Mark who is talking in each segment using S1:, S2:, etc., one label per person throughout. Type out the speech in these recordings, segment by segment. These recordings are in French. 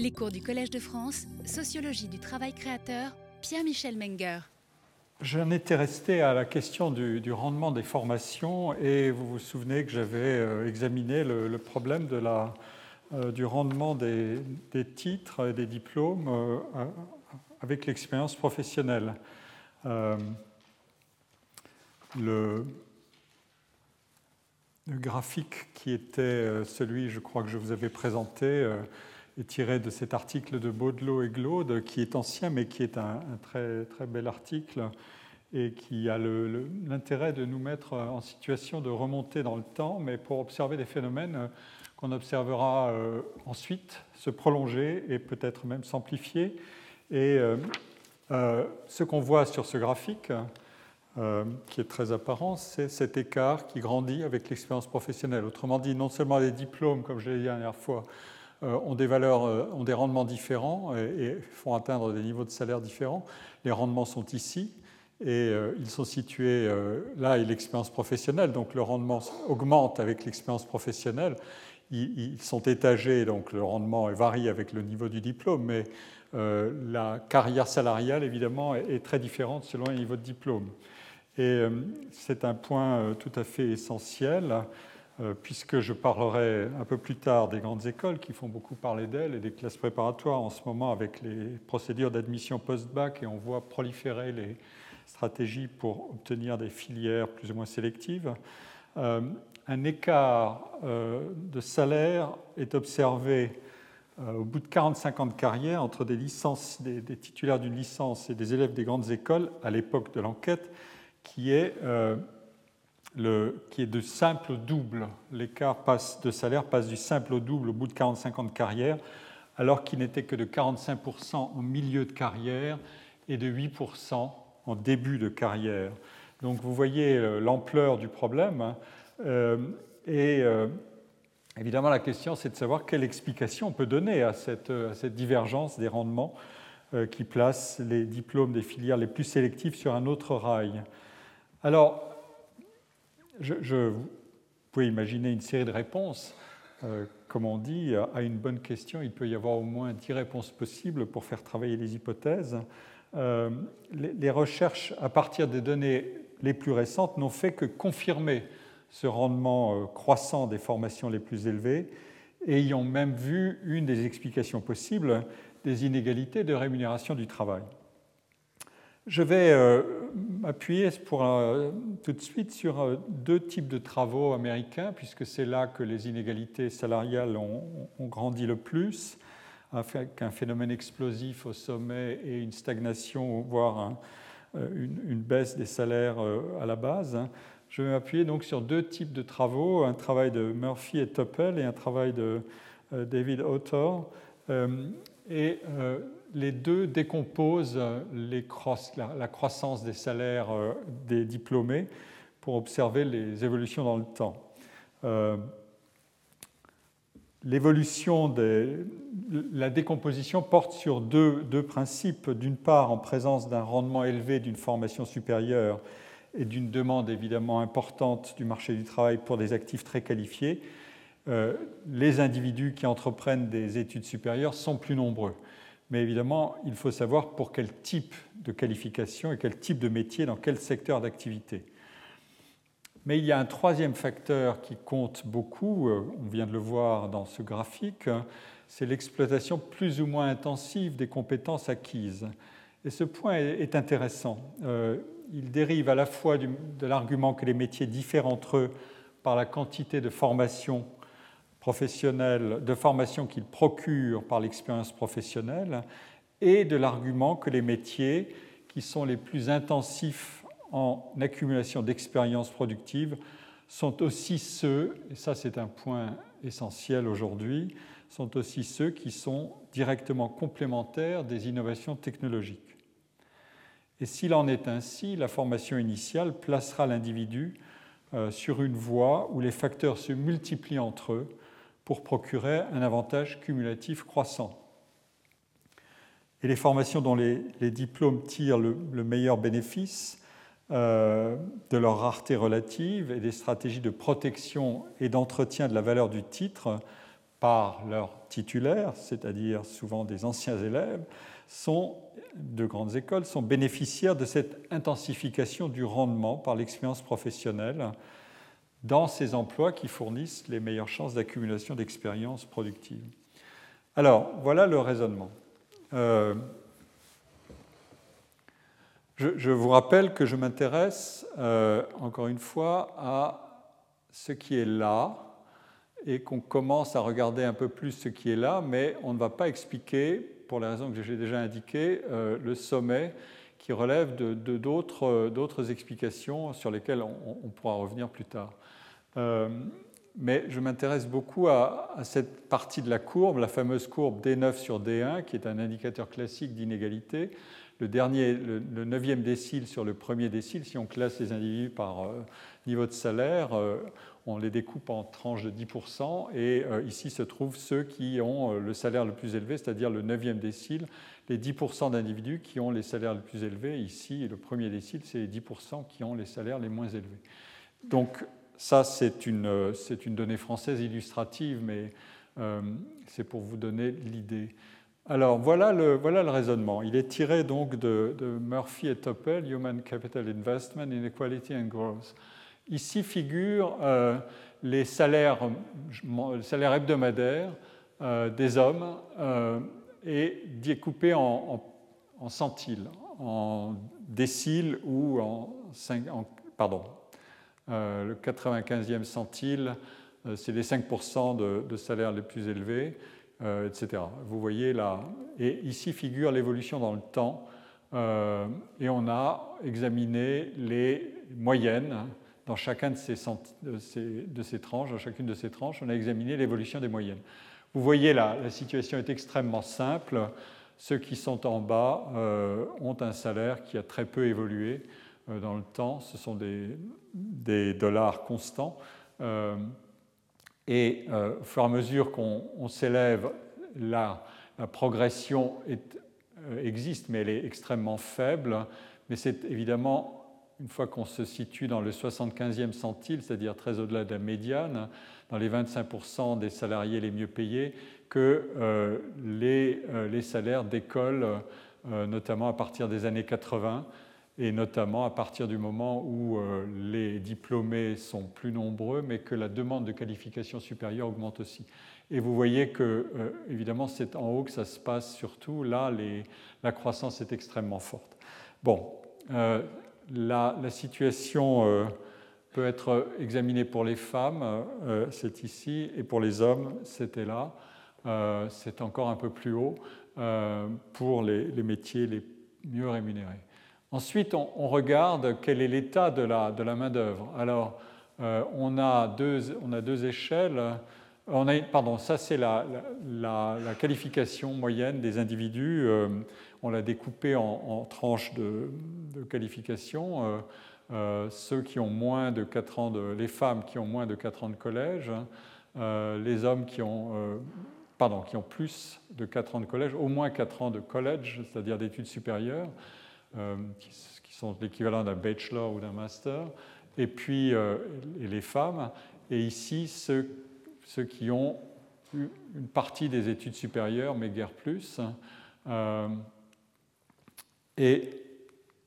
S1: Les cours du Collège de France, Sociologie du travail créateur, Pierre-Michel Menger.
S2: J'en étais resté à la question du, rendement des formations et vous vous souvenez que j'avais euh, examiné le, problème euh, du rendement des, titres et des diplômes euh, avec l'expérience professionnelle. le, le graphique qui était celui, je crois que je vous avais présenté, tiré de cet article de Baudelot et Glaude, qui est ancien, mais qui est un, très, très bel article et qui a l'intérêt de nous mettre en situation de remonter dans le temps, mais pour observer des phénomènes euh, qu'on observera ensuite se prolonger et peut-être même s'amplifier. Et ce qu'on voit sur ce graphique, euh, qui est très apparent, c'est cet écart qui grandit avec l'expérience professionnelle. Autrement dit, non seulement les diplômes, comme je l'ai dit la dernière fois, euh, ont des valeurs, euh, ont des rendements différents et, font atteindre des niveaux de salaire différents. Les rendements sont ici et ils sont situés là et l'expérience professionnelle, donc le rendement augmente avec l'expérience professionnelle. Ils, sont étagés, donc le rendement varie avec le niveau du diplôme, mais la carrière salariale, évidemment, est très différente selon les niveaux de diplôme. Et euh, c'est un point euh, tout à fait essentiel, euh, puisque je parlerai un peu plus tard des grandes écoles qui font beaucoup parler d'elles et des classes préparatoires en ce moment avec les procédures d'admission post-bac et on voit proliférer les stratégies pour obtenir des filières plus ou moins sélectives. un écart de salaire est observé au bout de 40-50 ans de carrière entre des, titulaires d'une licence et des élèves des grandes écoles à l'époque de l'enquête qui est, euh, qui est de simple au double. L'écart de salaire passe du simple au double au bout de 45 ans de carrière, alors qu'il n'était que de 45% en milieu de carrière et de 8% en début de carrière. Donc vous voyez euh, l'ampleur du problème. Hein. Euh, et évidemment, la question, c'est de savoir quelle explication on peut donner à cette, à cette divergence des rendements qui place les diplômes des filières les plus sélectives sur un autre rail. Alors, vous pouvez imaginer une série de réponses. Euh, comme on dit, à une bonne question, il peut y avoir au moins dix réponses possibles pour faire travailler les hypothèses. Euh, les, recherches à partir des données les plus récentes n'ont fait que confirmer ce rendement euh, croissant des formations les plus élevées et y ont même vu une des explications possibles des inégalités de rémunération du travail. Je vais euh, m'appuyer euh, tout de suite sur euh, deux types de travaux américains, puisque c'est là que les inégalités salariales ont, grandi le plus, avec un phénomène explosif au sommet et une stagnation, voire une, baisse des salaires à la base. Je vais m'appuyer donc sur deux types de travaux, un travail de Murphy et Topel et un travail de David Autor. Et les deux décomposent la, croissance des salaires euh, des diplômés pour observer les évolutions dans le temps. Euh, l'évolution la décomposition porte sur deux, deux principes. D'une part, en présence d'un rendement élevé d'une formation supérieure et d'une demande évidemment importante du marché du travail pour des actifs très qualifiés, euh, les individus qui entreprennent des études supérieures sont plus nombreux. Mais évidemment, il faut savoir pour quel type de qualification et quel type de métier, dans quel secteur d'activité. Mais il y a un troisième facteur qui compte beaucoup, euh, on vient de le voir dans ce graphique, c'est l'exploitation plus ou moins intensive des compétences acquises. Et ce point est intéressant. Euh, il dérive à la fois de l'argument que les métiers diffèrent entre eux par la quantité de formation professionnelle, de formation qu'ils procurent par l'expérience professionnelle, et de l'argument que les métiers qui sont les plus intensifs en accumulation d'expériences productives sont aussi ceux, et ça c'est un point essentiel aujourd'hui, sont aussi ceux qui sont directement complémentaires des innovations technologiques. Et s'il en est ainsi, la formation initiale placera l'individu euh, sur une voie où les facteurs se multiplient entre eux pour procurer un avantage cumulatif croissant. Et les formations dont les, diplômes tirent le, meilleur bénéfice euh, de leur rareté relative et des stratégies de protection et d'entretien de la valeur du titre par leurs titulaires, c'est-à-dire souvent des anciens élèves, sont, de grandes écoles, sont bénéficiaires de cette intensification du rendement par l'expérience professionnelle dans ces emplois qui fournissent les meilleures chances d'accumulation d'expérience productive. Alors, voilà le raisonnement. Euh, je, vous rappelle que je m'intéresse, euh, encore une fois, à ce qui est là et qu'on commence à regarder un peu plus ce qui est là, mais on ne va pas expliquer, pour les raisons que j'ai déjà indiquées, euh, le sommet qui relève de, d'autres, explications sur lesquelles on, pourra revenir plus tard. Euh, mais je m'intéresse beaucoup à, cette partie de la courbe, la fameuse courbe D9 sur D1, qui est un indicateur classique d'inégalité, le dernier, le, neuvième décile sur le premier décile, si on classe les individus par euh, niveau de salaire, euh, on les découpe en tranches de 10%, et ici se trouvent ceux qui ont le salaire le plus élevé, c'est-à-dire le neuvième décile, les 10% d'individus qui ont les salaires les plus élevés. Ici, le premier décile, c'est les 10% qui ont les salaires les moins élevés. Donc ça, c'est une, donnée française illustrative, mais c'est pour vous donner l'idée. Alors voilà le, raisonnement. Il est tiré donc de, Murphy et Topel, Human Capital Investment, Inequality and Growth. Ici figurent euh, les salaires, hebdomadaires euh, des hommes euh, et découpés en, en, centiles, en déciles ou en, pardon, le 95e centile, c'est les 5% de, de salaires les plus élevés. Euh, etc. Vous voyez là, et ici figure l'évolution dans le temps, euh, et on a examiné les moyennes dans chacun de ces, tranches, dans chacune de ces tranches, on a examiné l'évolution des moyennes. Vous voyez là, la situation est extrêmement simple. Ceux qui sont en bas euh, ont un salaire qui a très peu évolué dans le temps. Ce sont des, dollars constants. Et euh, au fur et à mesure qu'on s'élève, la, progression euh, existe, mais elle est extrêmement faible. Mais c'est évidemment, une fois qu'on se situe dans le 75e centile, c'est-à-dire très au-delà de la médiane, dans les 25% des salariés les mieux payés, que euh, les, salaires décollent, notamment à partir des années 80 et notamment à partir du moment où euh, les diplômés sont plus nombreux, mais que la demande de qualification supérieure augmente aussi. Et vous voyez que, euh, évidemment, c'est en haut que ça se passe surtout. Là, la croissance est extrêmement forte. Bon, euh, la, situation peut être examinée pour les femmes, c'est ici, et pour les hommes, c'était là. c'est encore un peu plus haut pour les métiers les mieux rémunérés. Ensuite, on, regarde quel est l'état de la, main-d'œuvre. Alors, euh, on, a deux, échelles. Pardon, ça c'est la, qualification moyenne des individus. Euh, on l'a découpée en, tranches de, qualification. Euh, ceux qui ont moins de 4 ans de, les femmes qui ont moins de 4 ans de collège, les hommes qui ont, pardon, qui ont plus de 4 ans de collège, au moins 4 ans de collège, c'est-à-dire d'études supérieures, euh, qui, sont l'équivalent d'un bachelor ou d'un master, et puis euh, les femmes, et ici ceux, ceux, qui ont une partie des études supérieures, mais guère plus. Euh, et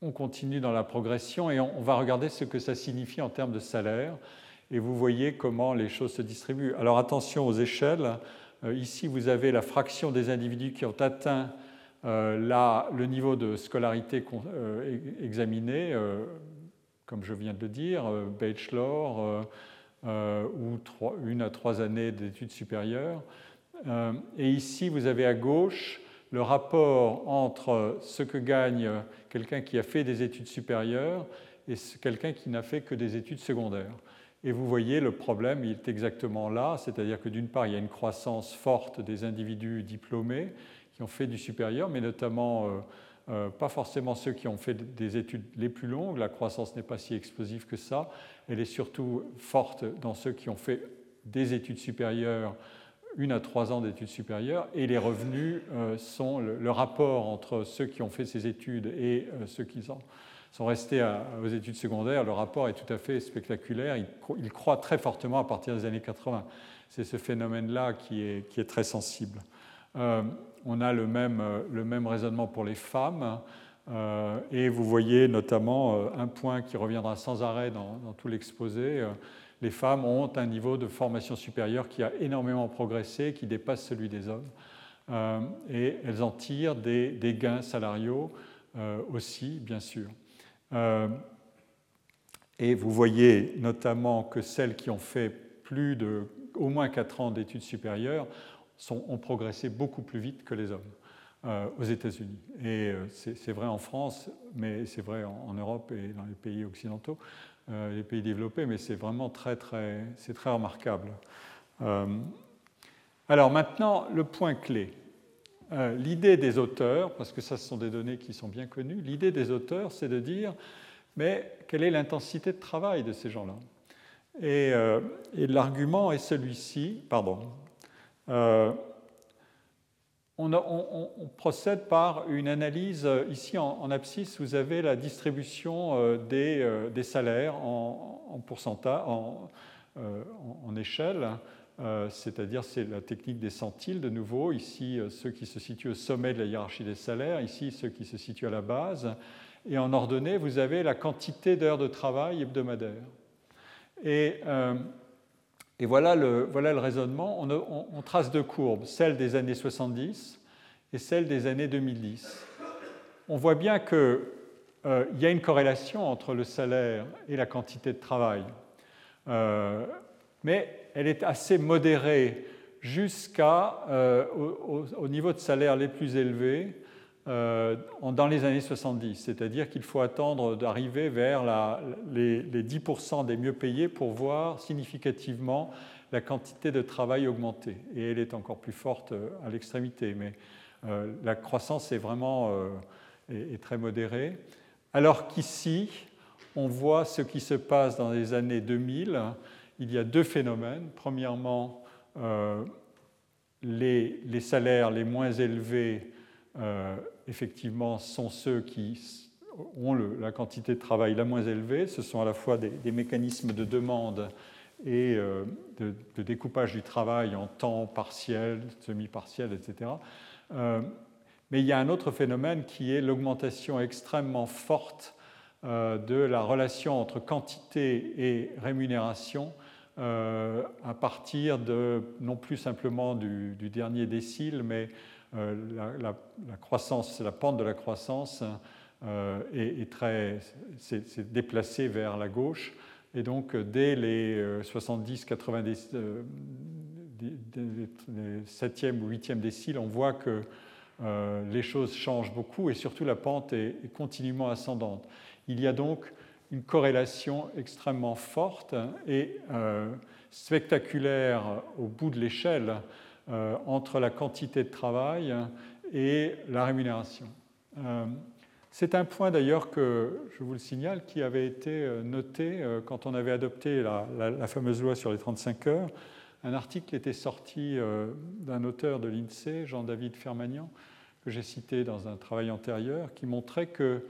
S2: on continue dans la progression et on, va regarder ce que ça signifie en termes de salaire. Et vous voyez comment les choses se distribuent. Alors attention aux échelles. ici, vous avez la fraction des individus qui ont atteint euh, là, le niveau de scolarité euh, examiné, euh, comme je viens de le dire, bachelor ou une à trois années d'études supérieures. et ici, vous avez à gauche le rapport entre ce que gagne quelqu'un qui a fait des études supérieures et quelqu'un qui n'a fait que des études secondaires. Et vous voyez, le problème, il est exactement là, c'est-à-dire que d'une part, il y a une croissance forte des individus diplômés, ont fait du supérieur, mais notamment euh, euh, pas forcément ceux qui ont fait des études les plus longues. La croissance n'est pas si explosive que ça. Elle est surtout forte dans ceux qui ont fait des études supérieures, une à trois ans d'études supérieures, et les revenus euh, sont le, rapport entre ceux qui ont fait ces études et ceux qui sont restés aux études secondaires. Le rapport est tout à fait spectaculaire. Il, il croît très fortement à partir des années 80 c'est ce phénomène-là qui est, très sensible. On a le même, le même raisonnement pour les femmes. et vous voyez notamment un point qui reviendra sans arrêt dans, dans tout l'exposé. les femmes ont un niveau de formation supérieure qui a énormément progressé, qui dépasse celui des hommes. et elles en tirent des, des gains salariaux aussi, bien sûr. Et vous voyez notamment que celles qui ont fait plus de au moins 4 ans d'études supérieures ont progressé beaucoup plus vite que les hommes euh, aux États-Unis. Et euh, c'est vrai en France, mais c'est vrai en, Europe et dans les pays occidentaux, euh, les pays développés, mais c'est vraiment très, très, c'est très remarquable. alors maintenant, le point clé. l'idée des auteurs, parce que ça, ce sont des données qui sont bien connues, l'idée des auteurs, c'est de dire mais quelle est l'intensité de travail de ces gens-là? Euh, et, l'argument est celui-ci, pardon. Euh, on, procède par une analyse, ici en, abscisse, vous avez la distribution euh, des, salaires en, pourcentage, en, échelle, c'est-à-dire c'est la technique des centiles de nouveau, ici ceux qui se situent au sommet de la hiérarchie des salaires, ici ceux qui se situent à la base, et en ordonnée, vous avez la quantité d'heures de travail hebdomadaire. Et, euh, et voilà, le, voilà, le, raisonnement. On, trace deux courbes, celle des années 70 et celle des années 2010. On voit bien qu'il euh, y a une corrélation entre le salaire et la quantité de travail, euh, mais elle est assez modérée jusqu'au au, niveau de salaire les plus élevés euh, dans les années 70, c'est-à-dire qu'il faut attendre d'arriver vers les, 10% des mieux payés pour voir significativement la quantité de travail augmenter. Et elle est encore plus forte euh, à l'extrémité, mais euh, la croissance est vraiment est, très modérée. Alors qu'ici, on voit ce qui se passe dans les années 2000. Il y a deux phénomènes. Premièrement, les, les, salaires les moins élevés effectivement, sont ceux qui ont la quantité de travail la moins élevée. Ce sont à la fois des, mécanismes de demande et euh, de, découpage du travail en temps partiel, semi-partiel, etc. Euh, mais il y a un autre phénomène qui est l'augmentation extrêmement forte euh, de la relation entre quantité et rémunération à partir de non plus simplement du, du dernier décile, mais euh, la, croissance, la pente de la croissance euh, est, très, s'est déplacée vers la gauche. Et donc, dès les 70, 90, 7e ou 8e déciles, on voit que euh, les choses changent beaucoup et surtout la pente est, continuellement ascendante. Il y a donc une corrélation extrêmement forte et spectaculaire au bout de l'échelle euh, entre la quantité de travail et la rémunération. Euh, c'est un point d'ailleurs que, je vous le signale, qui avait été euh, noté quand on avait adopté la, fameuse loi sur les 35 heures. Un article était sorti d'un auteur de l'INSEE, Jean-David Fermagnan, que j'ai cité dans un travail antérieur, qui montrait que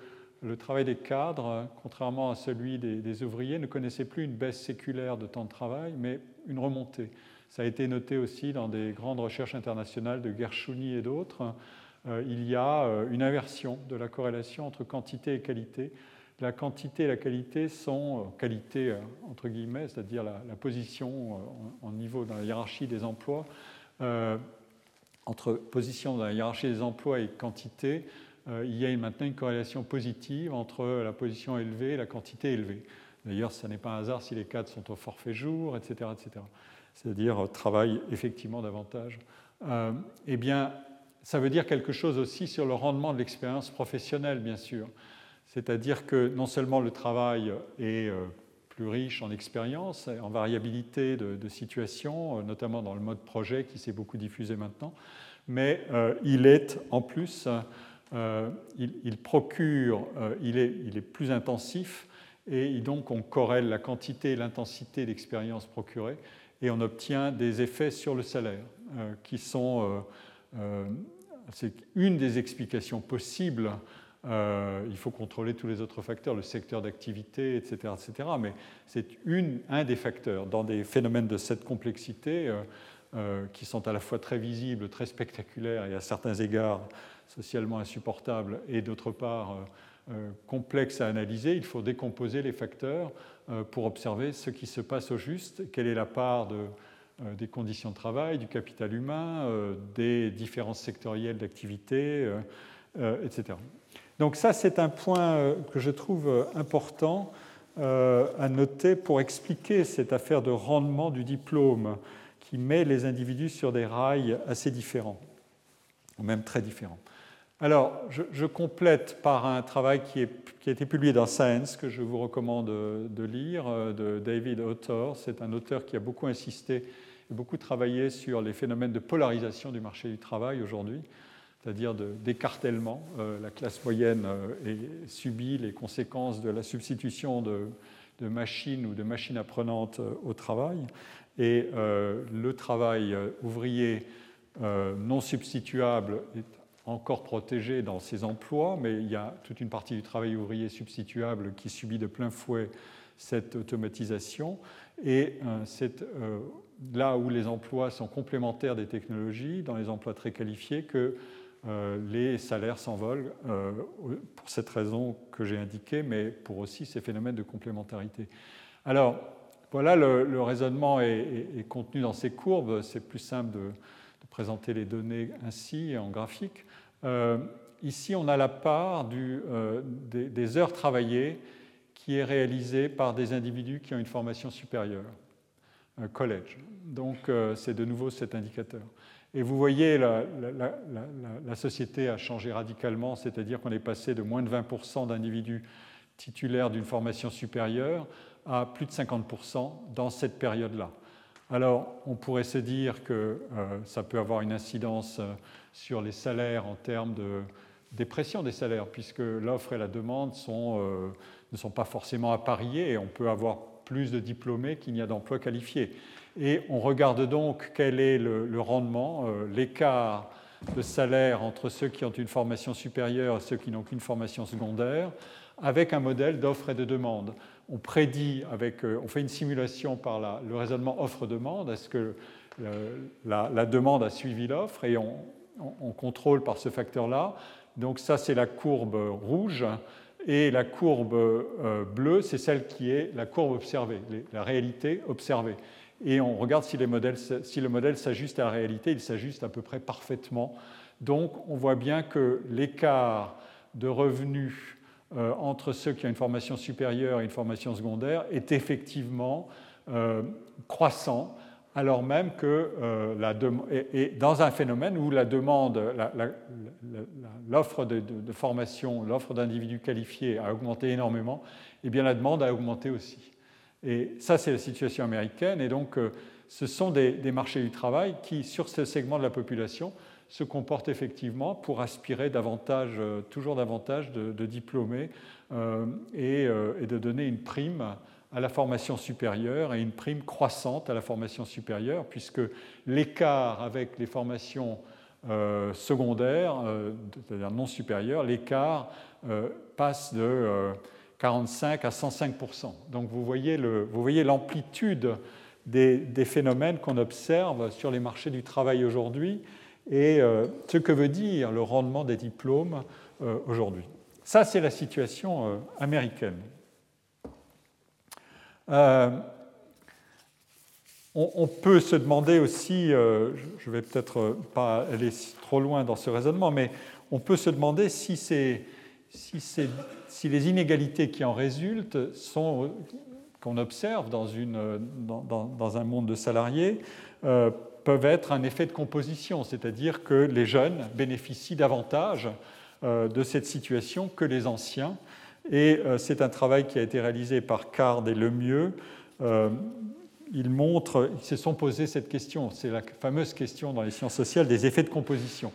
S2: le travail des cadres, contrairement à celui des ouvriers, ne connaissait plus une baisse séculaire de temps de travail, mais une remontée. Ça a été noté aussi dans des grandes recherches internationales de Gershuni et d'autres. Euh, il y a euh, une inversion de la corrélation entre quantité et qualité. La quantité et la qualité sont euh, qualité entre guillemets, c'est-à-dire la, position en, niveau dans la hiérarchie des emplois. entre position dans la hiérarchie des emplois et quantité, il y a maintenant une corrélation positive entre la position élevée et la quantité élevée. D'ailleurs, ce n'est pas un hasard si les cadres sont au forfait jour, etc. c'est-à-dire travaille effectivement davantage, euh, eh bien, ça veut dire quelque chose aussi sur le rendement de l'expérience professionnelle, bien sûr. C'est-à-dire que non seulement le travail est euh, plus riche en expérience, en variabilité de, situation, euh, notamment dans le mode projet qui s'est beaucoup diffusé maintenant, mais il est en plus, il, procure, il, est, plus intensif et donc on corrèle la quantité et l'intensité d'expérience procurée et on obtient des effets sur le salaire euh, qui sont. Euh, euh, c'est une des explications possibles il faut contrôler tous les autres facteurs, le secteur d'activité, etc., etc. Mais c'est un des facteurs. Dans des phénomènes de cette complexité, qui sont à la fois très visibles, très spectaculaires et à certains égards socialement insupportables, et d'autre part complexes à analyser, il faut décomposer les facteurs pour observer ce qui se passe au juste, quelle est la part euh, des conditions de travail, du capital humain, euh, des différences sectorielles d'activité, euh, etc. Donc ça, c'est un point que je trouve important à noter pour expliquer cette affaire de rendement du diplôme qui met les individus sur des rails assez différents, ou même très différents. Alors, je, complète par un travail qui, a été publié dans Science, que je vous recommande de lire, de David Autor. C'est un auteur qui a beaucoup insisté beaucoup travaillé sur les phénomènes de polarisation du marché du travail aujourd'hui, c'est-à-dire d'écartèlement. Euh, la classe moyenne euh, subit les conséquences de la substitution de, machines ou de machines apprenantes euh, au travail. Et le travail ouvrier non substituable est encore protégé dans ses emplois, mais il y a toute une partie du travail ouvrier substituable qui subit de plein fouet cette automatisation. Et cette là où les emplois sont complémentaires des technologies, dans les emplois très qualifiés, que euh, les salaires s'envolent euh, pour cette raison que j'ai indiquée, mais pour aussi ces phénomènes de complémentarité. Alors, voilà, le, raisonnement est, contenu dans ces courbes. C'est plus simple de, présenter les données ainsi, en graphique. Euh, ici, on a la part du, des, heures travaillées qui est réalisée par des individus qui ont une formation supérieure collège. Donc euh, c'est de nouveau cet indicateur. Et vous voyez, la, société a changé radicalement, c'est-à-dire qu'on est passé de moins de 20% d'individus titulaires d'une formation supérieure à plus de 50% dans cette période-là. Alors, on pourrait se dire que euh, ça peut avoir une incidence euh, sur les salaires en termes de dépression des salaires, puisque l'offre et la demande sont, ne sont pas forcément appariées et on peut avoir plus de diplômés qu'il n'y a d'emplois qualifiés. Et on regarde donc quel est le, rendement, euh, l'écart de salaire entre ceux qui ont une formation supérieure et ceux qui n'ont qu'une formation secondaire, avec un modèle d'offre et de demande. On prédit, avec, euh, on fait une simulation par le raisonnement offre-demande, est-ce que la, demande a suivi l'offre et on, on, contrôle par ce facteur-là. Donc ça, c'est la courbe rouge. Et la courbe euh, bleue, c'est celle qui est la courbe observée, la réalité observée. Et on regarde si, si le modèle s'ajuste à la réalité, il s'ajuste à peu près parfaitement. Donc on voit bien que l'écart de revenus entre ceux qui ont une formation supérieure et une formation secondaire est effectivement euh, croissant alors même que euh, dans un phénomène où la demande, l'offre de, formation, l'offre d'individus qualifiés a augmenté énormément, et eh bien la demande a augmenté aussi. Et ça, c'est la situation américaine. Et donc, euh, ce sont des, marchés du travail qui, sur ce segment de la population, se comportent effectivement pour aspirer davantage, euh, toujours davantage de, diplômés et, et, de donner une prime à la formation supérieure et une prime croissante à la formation supérieure, puisque l'écart avec les formations euh, secondaires, euh, c'est-à-dire non supérieures, l'écart euh, passe de 45 à 105 Donc vous voyez l'amplitude des, des, phénomènes qu'on observe sur les marchés du travail aujourd'hui et ce que veut dire le rendement des diplômes aujourd'hui. Ça, c'est la situation américaine. Euh, on, peut se demander aussi, euh, je ne vais peut-être pas aller trop loin dans ce raisonnement, mais on peut se demander si, les inégalités qui en résultent sont qu'on observe dans, un monde de salariés euh, peuvent être un effet de composition, c'est-à-dire que les jeunes bénéficient davantage de cette situation que les anciens et euh, c'est un travail qui a été réalisé par Card et Lemieux. Euh, ils montrent, ils se sont posés cette question, c'est la fameuse question dans les sciences sociales des effets de composition.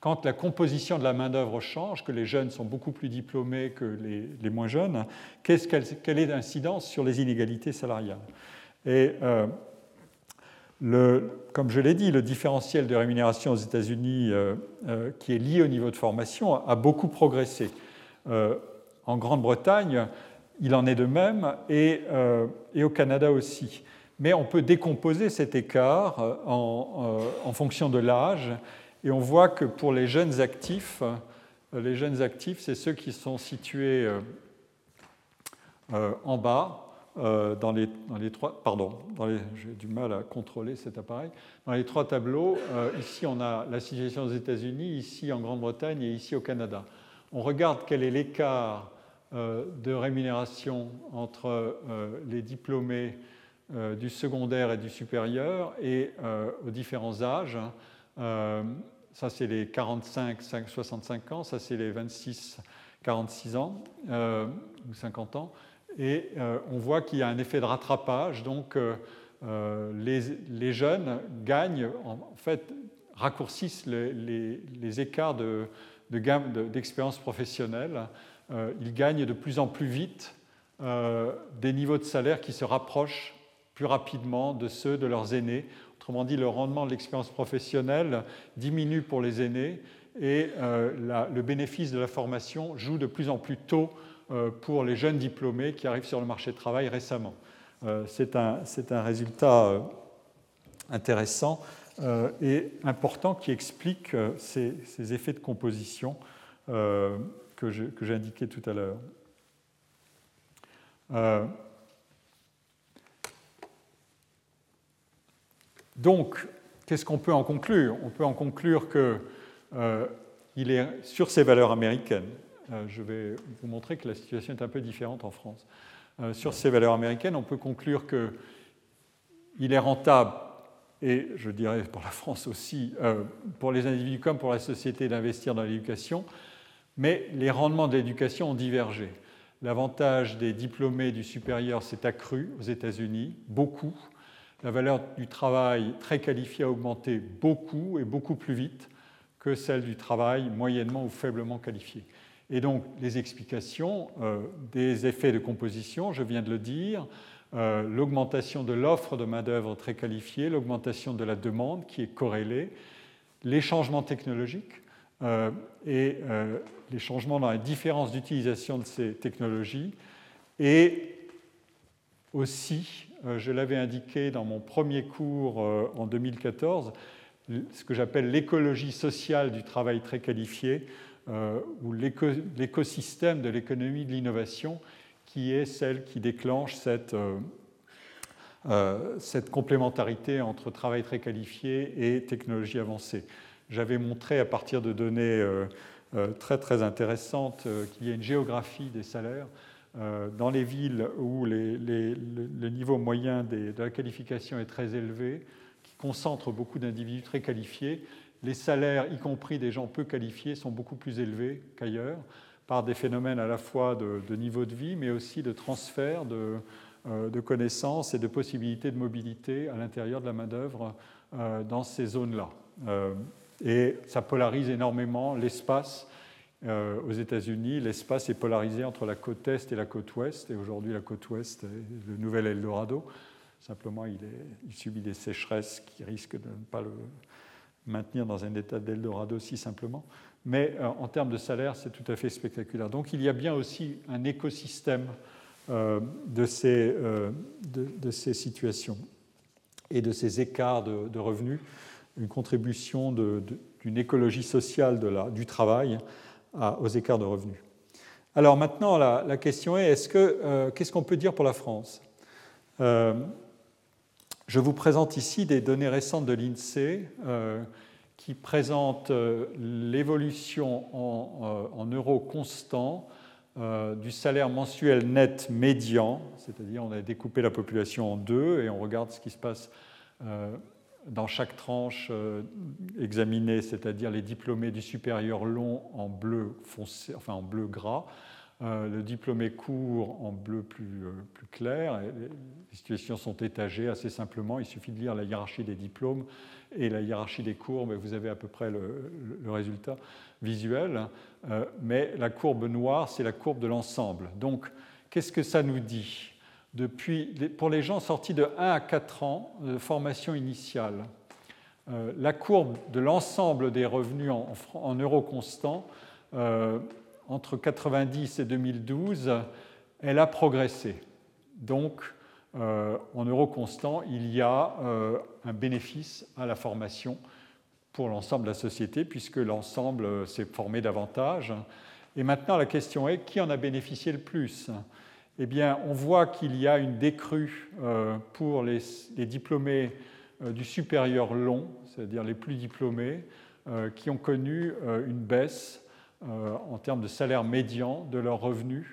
S2: Quand la composition de la main-d'œuvre change, que les jeunes sont beaucoup plus diplômés que les, moins jeunes, quelle est l'incidence sur les inégalités salariales? Euh, comme je l'ai dit, le différentiel de rémunération aux États-Unis, qui est lié au niveau de formation, a beaucoup progressé. en Grande-Bretagne, il en est de même, et, et, au Canada aussi. Mais on peut décomposer cet écart en, en fonction de l'âge, et on voit que pour les jeunes actifs, les jeunes actifs, c'est ceux qui sont situés en bas, euh, dans, les, trois, pardon, j'ai du mal à contrôler cet appareil. Dans les trois tableaux, euh, ici on a la situation aux États-Unis, ici en Grande-Bretagne et ici au Canada. On regarde quel est l'écart euh, de rémunération entre les diplômés du secondaire et du supérieur et aux différents âges. ça, c'est les 45, 65 ans, ça, c'est les 26, 46 ans ou 50 ans. Et euh, on voit qu'il y a un effet de rattrapage, donc euh, euh, les, jeunes gagnent, en fait, raccourcissent les, écarts de, gamme d'expérience professionnelle. ils gagnent de plus en plus vite des niveaux de salaire qui se rapprochent plus rapidement de ceux de leurs aînés. Autrement dit, le rendement de l'expérience professionnelle diminue pour les aînés et le bénéfice de la formation joue de plus en plus tôt pour les jeunes diplômés qui arrivent sur le marché de travail récemment. Euh, c'est un, un, résultat euh, intéressant et important qui explique ces, ces effets de composition que j'ai indiqués tout à l'heure. donc, qu'est-ce qu'on peut en conclure? On peut en conclure qu'il est sur ces valeurs américaines, euh, je vais vous montrer que la situation est un peu différente en France. Euh, sur ces valeurs américaines, on peut conclure qu'il est rentable, et je dirais pour la France aussi, euh, pour les individus comme pour la société d'investir dans l'éducation, mais les rendements de l'éducation ont divergé. L'avantage des diplômés du supérieur s'est accru aux États-Unis, beaucoup. La valeur du travail très qualifié a augmenté beaucoup et beaucoup plus vite que celle du travail moyennement ou faiblement qualifié. Et donc les explications euh, des effets de composition, je viens de le dire, euh, l'augmentation de l'offre de main-d'œuvre très qualifiée, l'augmentation de la demande qui est corrélée, les changements technologiques euh, et les changements dans la différence d'utilisation de ces technologies, et aussi, je l'avais indiqué dans mon premier cours en 2014, ce que j'appelle l'écologie sociale du travail très qualifié, ou l'écosystème de l'économie de l'innovation qui est celle qui déclenche cette, euh, euh, cette complémentarité entre travail très qualifié et technologie avancée. J'avais montré à partir de données très très intéressantes qu'il y a une géographie des salaires. Dans les villes où le niveau moyen de la qualification est très élevé, qui concentre beaucoup d'individus très qualifiés, les salaires, y compris des gens peu qualifiés, sont beaucoup plus élevés qu'ailleurs, par des phénomènes à la fois de, niveau de vie, mais aussi de transfert de, euh, connaissances et de possibilités de mobilité à l'intérieur de la main-d'œuvre euh, dans ces zones-là. Euh, et ça polarise énormément l'espace. aux États-Unis, l'espace est polarisé entre la côte est et la côte ouest, et aujourd'hui la côte ouest est le nouvel Eldorado. Simplement, il subit des sécheresses qui risquent de ne pas le, maintenir dans un état d'Eldorado si simplement. Mais euh, en termes de salaire, c'est tout à fait spectaculaire. Donc il y a bien aussi un écosystème euh, de, ces, euh, de, ces, situations et de ces écarts de, revenus, une contribution d'une écologie sociale la, du travail aux écarts de revenus. Alors maintenant, la, la question est, est-ce que, qu'est-ce qu'on peut dire pour la France? Je vous présente ici des données récentes de l'INSEE euh, qui présentent euh, l'évolution en, euh, euros constants du salaire mensuel net médian, c'est-à-dire on a découpé la population en deux et on regarde ce qui se passe dans chaque tranche examinée, c'est-à-dire les diplômés du supérieur long en bleu foncé, enfin en bleu gras, euh, le diplômé court en bleu plus, euh, clair. les situations sont étagées assez simplement. Il suffit de lire la hiérarchie des diplômes et la hiérarchie des courbes et vous avez à peu près le, résultat visuel. Euh, mais la courbe noire, c'est la courbe de l'ensemble. Donc, qu'est-ce que ça nous dit? Depuis, Pour les gens sortis de 1 à 4 ans de formation initiale, la courbe de l'ensemble des revenus en, en euros constants entre 90 et 2012, elle a progressé. Donc, en euros constants, il y a un bénéfice à la formation pour l'ensemble de la société, puisque l'ensemble s'est formé davantage. Et maintenant, la question est qui en a bénéficié le plus? Eh bien, on voit qu'il y a une décrue pour les, diplômés du supérieur long, c'est-à-dire les plus diplômés, qui ont connu une baisse en termes de salaire médian de leurs revenus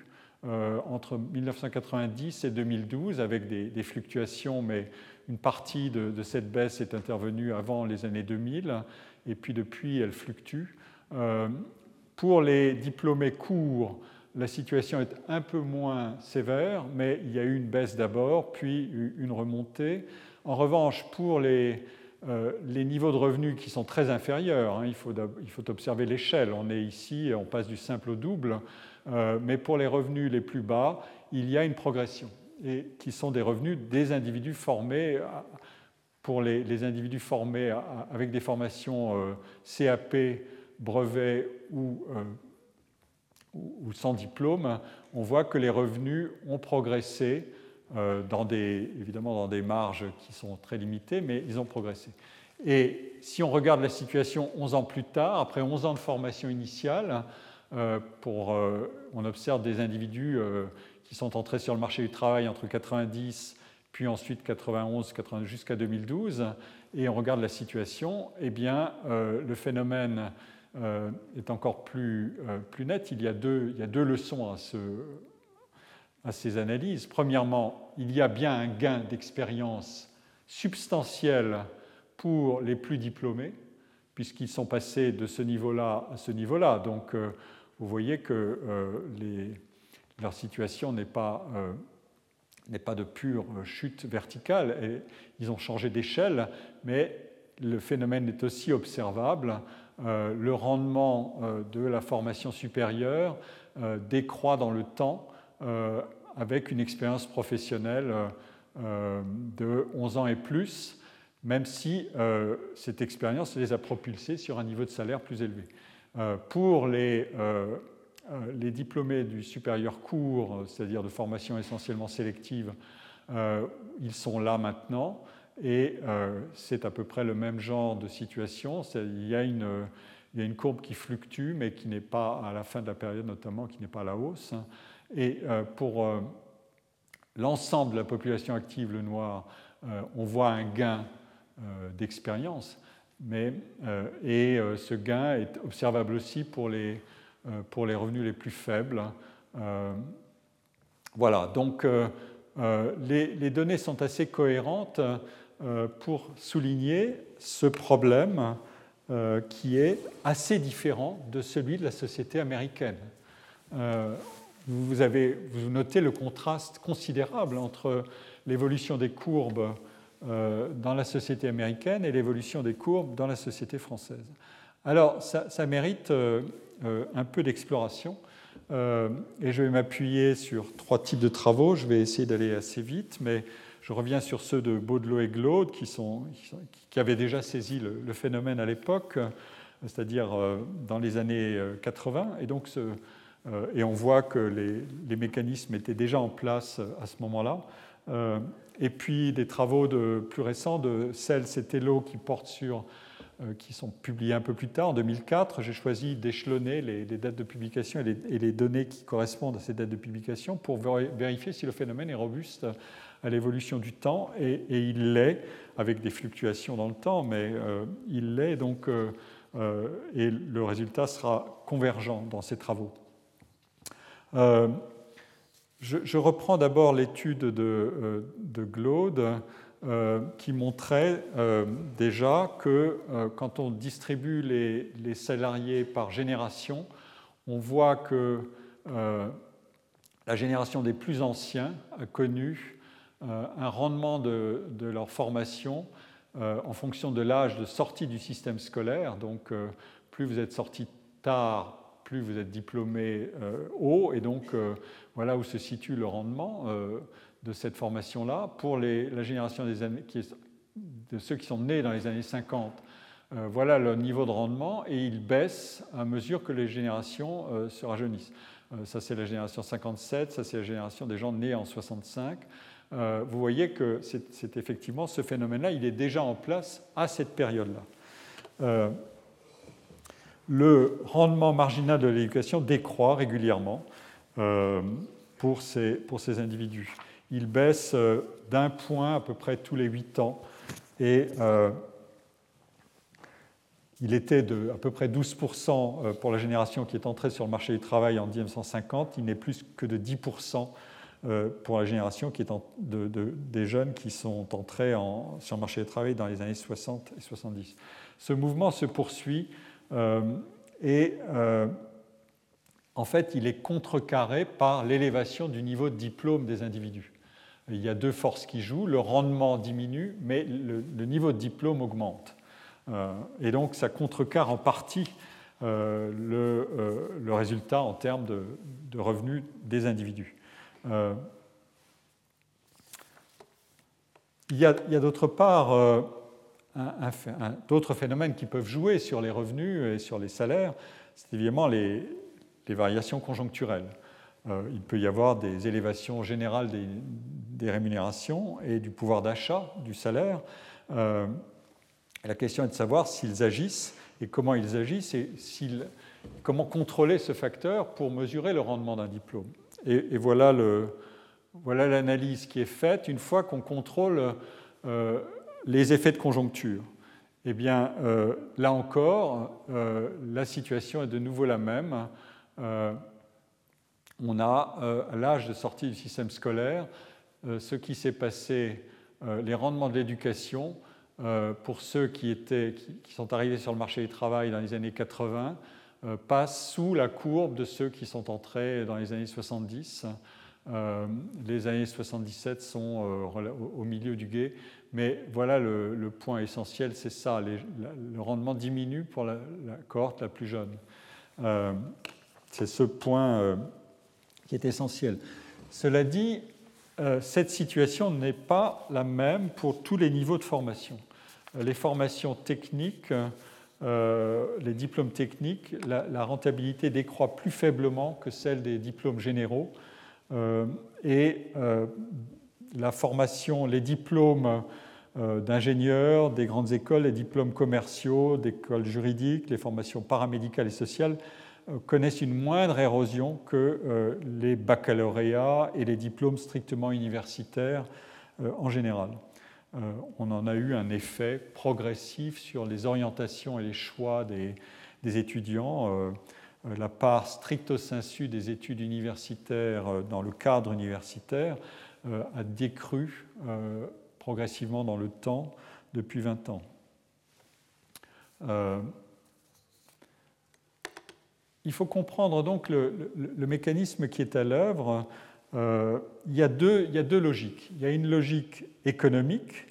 S2: entre 1990 et 2012, avec des, fluctuations, mais une partie de, cette baisse est intervenue avant les années 2000, et puis depuis, elle fluctue. pour les diplômés courts, la situation est un peu moins sévère, mais il y a eu une baisse d'abord, puis une remontée. En revanche, pour les, euh, les niveaux de revenus qui sont très inférieurs, hein, il, faut, observer l'échelle. On est ici, on passe du simple au double, euh, mais pour les revenus les plus bas, il y a une progression, et qui sont des revenus des individus formés. Pour les, individus formés avec des formations euh, CAP, brevet ou, sans diplôme, on voit que les revenus ont progressé euh, dans des, évidemment dans des marges qui sont très limitées, mais ils ont progressé. Et si on regarde la situation 11 ans plus tard, après 11 ans de formation initiale, euh, pour, euh, on observe des individus qui sont entrés sur le marché du travail entre 90 puis ensuite 91 jusqu'à 2012, et on regarde la situation, eh bien, le phénomène est encore plus, plus net. Il y, a deux, il y a deux leçons à ce, à ces analyses. Premièrement, il y a bien un gain d'expérience substantiel pour les plus diplômés, puisqu'ils sont passés de ce niveau-là à ce niveau-là. Donc, euh, vous voyez que euh, leur situation n'est pas, euh, pas de pure chute verticale. Et ils ont changé d'échelle, mais le phénomène est aussi observable. le rendement de la formation supérieure décroît dans le temps avec une expérience professionnelle euh, de 11 ans et plus, même si euh, cette expérience les a propulsés sur un niveau de salaire plus élevé. Euh, pour les, diplômés du supérieur court, c'est-à-dire de formation essentiellement sélective, ils sont là maintenant et c'est à peu près le même genre de situation. Il y a une courbe qui fluctue, mais qui n'est pas à la fin de la période notamment, qui n'est pas à la hausse. Et euh, pour euh, l'ensemble de la population active, le noir, euh, on voit un gain d'expérience, mais, et ce gain est observable aussi pour les, pour les revenus les plus faibles. voilà, donc les, les, données sont assez cohérentes pour souligner ce problème qui est assez différent de celui de la société américaine vous, notez le contraste considérable entre l'évolution des courbes euh, dans la société américaine et l'évolution des courbes dans la société française. Alors, ça, mérite euh, euh, un peu d'exploration. et je vais m'appuyer sur trois types de travaux. Je vais essayer d'aller assez vite, mais je reviens sur ceux de Baudelot et Glaude, qui, avaient déjà saisi le, le phénomène à l'époque, c'est-à-dire dans les années 80. Et donc, ce, et on voit que les, mécanismes étaient déjà en place euh, à ce moment-là. Euh, et puis des travaux plus récents de Cels et Tello qui portent sur qui sont publiés un peu plus tard, en 2004. J'ai choisi d'échelonner les, dates de publication et les, données qui correspondent à ces dates de publication pour vérifier si le phénomène est robuste à l'évolution du temps. Et, il l'est, avec des fluctuations dans le temps, mais il l'est, donc, et le résultat sera convergent dans ces travaux. Euh, je, reprends d'abord l'étude de, euh, de, euh, qui montrait déjà que quand on distribue les, salariés par génération, on voit que la génération des plus anciens a connu un rendement de, de leur formation en fonction de l'âge de sortie du système scolaire. Donc, plus vous êtes sorti tard, plus vous êtes diplômé euh, haut, et donc euh, voilà où se situe le rendement euh, de cette formation-là. Pour la génération de ceux qui sont nés dans les années 50, voilà le niveau de rendement et il baisse à mesure que les générations se rajeunissent. ça, c'est la génération 57, ça, c'est la génération des gens nés en 65. vous voyez que c'est effectivement ce phénomène-là, il est déjà en place à cette période-là le rendement marginal de l'éducation décroît régulièrement euh, pour, ces, individus. Il baisse euh, d'un point à peu près tous les 8 ans et euh, il était de à peu près 12% pour la génération qui est entrée sur le marché du travail en 1950, il n'est plus que de 10% pour la génération qui est de, des jeunes qui sont entrés en, sur le marché du travail dans les années 60 et 70. Ce mouvement se poursuit et euh, en fait, il est contrecarré par l'élévation du niveau de diplôme des individus. Il y a deux forces qui jouent, le rendement diminue, mais le, niveau de diplôme augmente. Euh, et donc, ça contrecarre en partie le, résultat en termes de, revenus des individus. il y a d'autre part d'autres phénomènes qui peuvent jouer sur les revenus et sur les salaires, c'est évidemment les, variations conjoncturelles. Euh, il peut y avoir des élévations générales des, rémunérations et du pouvoir d'achat du salaire. Euh, la question est de savoir s'ils agissent et comment ils agissent et comment contrôler ce facteur pour mesurer le rendement d'un diplôme. Et, voilà l'analyse qui est faite une fois qu'on contrôle euh, les effets de conjoncture. Eh bien, euh, là encore, euh, la situation est de nouveau la même. Euh, on a, à l'âge de sortie du système scolaire, ce qui s'est passé, les rendements de l'éducation, pour ceux qui, étaient, qui, sont arrivés sur le marché du travail dans les années 80, passent sous la courbe de ceux qui sont entrés dans les années 70. Les années 77 sont au milieu du guet mais voilà le, point essentiel, c'est ça, le rendement diminue pour la, cohorte la plus jeune. Euh, c'est ce point euh, qui est essentiel. Cela dit, euh, cette situation n'est pas la même pour tous les niveaux de formation. Les formations techniques, les diplômes techniques, la, rentabilité décroît plus faiblement que celle des diplômes généraux. Et la formation, les diplômes euh, d'ingénieurs, des grandes écoles, les diplômes commerciaux, d'écoles juridiques, les formations paramédicales et sociales euh, connaissent une moindre érosion que euh, les baccalauréats et les diplômes strictement universitaires en général. On en a eu un effet progressif sur les orientations et les choix des, étudiants. La part stricto sensu des études universitaires dans le cadre universitaire a décru progressivement dans le temps depuis 20 ans. Euh, il faut comprendre donc le, mécanisme qui est à l'œuvre. Euh, il y a deux logiques. Il y a une logique économique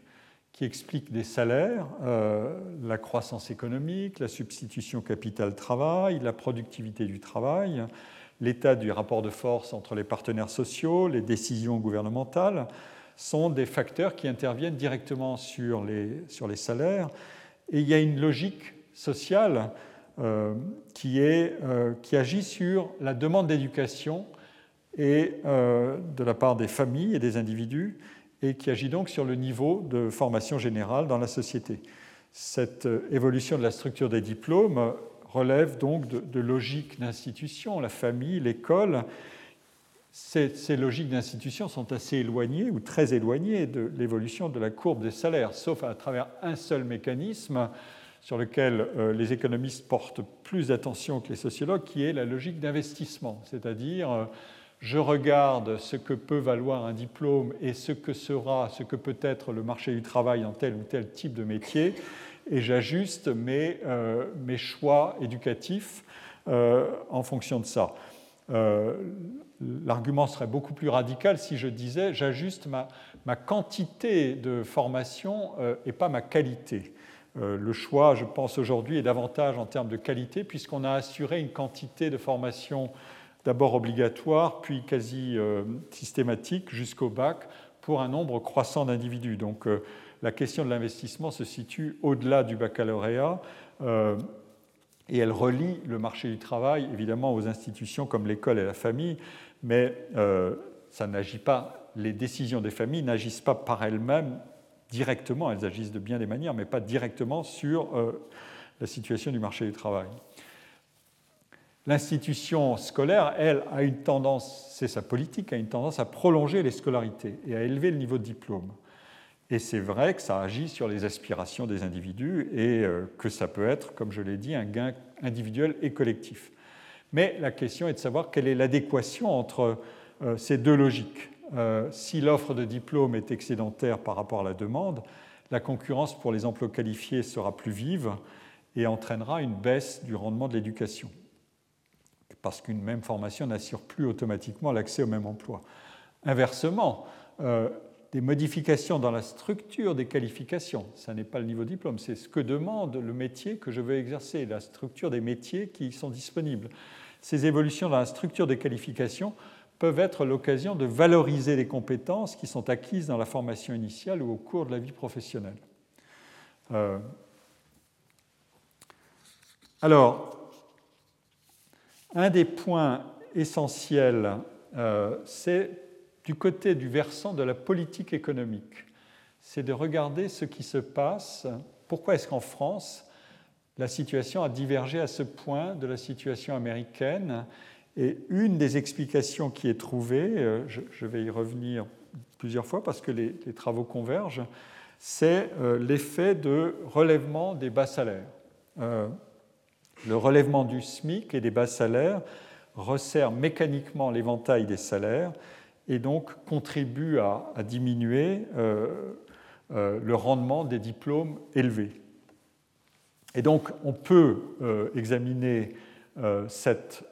S2: qui explique des salaires, euh, la croissance économique, la substitution capital-travail, la productivité du travail, l'état du rapport de force entre les partenaires sociaux, les décisions gouvernementales sont des facteurs qui interviennent directement sur les, sur les salaires. Et il y a une logique sociale euh, qui, est, euh, qui agit sur la demande d'éducation et de la part des familles et des individus, et qui agit donc sur le niveau de formation générale dans la société. Cette évolution de la structure des diplômes relève donc de, logiques d'institution, la famille, l'école, ces, logiques d'institution sont assez éloignées ou très éloignées de l'évolution de la courbe des salaires, sauf à travers un seul mécanisme sur lequel euh, les économistes portent plus d'attention que les sociologues, qui est la logique d'investissement, c'est-à-dire euh, je regarde ce que peut valoir un diplôme et ce que sera, ce que peut être le marché du travail dans tel ou tel type de métier, et j'ajuste mes, euh, choix éducatifs en fonction de ça l'argument serait beaucoup plus radical si je disais j'ajuste ma, quantité de formation euh, et pas ma qualité. Euh, le choix, je pense aujourd'hui, est davantage en termes de qualité puisqu'on a assuré une quantité de formation d'abord obligatoire, puis quasi euh, systématique jusqu'au bac pour un nombre croissant d'individus. Donc la question de l'investissement se situe au-delà du baccalauréat euh, et elle relie le marché du travail évidemment aux institutions comme l'école et la famille, mais euh, ça n'agit pas, les décisions des familles n'agissent pas par elles-mêmes directement, elles agissent de bien des manières, mais pas directement sur la situation du marché du travail. L'institution scolaire, elle, a une tendance, c'est sa politique, a une tendance à prolonger les scolarités et à élever le niveau de diplôme. Et c'est vrai que ça agit sur les aspirations des individus et euh, que ça peut être, comme je l'ai dit, un gain individuel et collectif. Mais la question est de savoir quelle est l'adéquation entre euh, ces deux logiques. Euh, si l'offre de diplôme est excédentaire par rapport à la demande, la concurrence pour les emplois qualifiés sera plus vive et entraînera une baisse du rendement de l'éducation parce qu'une même formation n'assure plus automatiquement l'accès au même emploi. Inversement, euh, des modifications dans la structure des qualifications, ça n'est pas le niveau diplôme, c'est ce que demande le métier que je veux exercer, la structure des métiers qui sont disponibles. Ces évolutions dans la structure des qualifications peuvent être l'occasion de valoriser les compétences qui sont acquises dans la formation initiale ou au cours de la vie professionnelle. Euh, alors, un des points essentiels, euh, c'est du côté du versant de la politique économique. C'est de regarder ce qui se passe. Pourquoi est-ce qu'en France, la situation a divergé à ce point de la situation américaine? Et une des explications qui est trouvée, euh, je, vais y revenir plusieurs fois parce que les, travaux convergent, c'est euh, l'effet de relèvement des bas salaires. Le relèvement du SMIC et des bas salaires resserre mécaniquement l'éventail des salaires et donc contribue à, diminuer euh, euh, le rendement des diplômes élevés. Et donc on peut euh, examiner cette,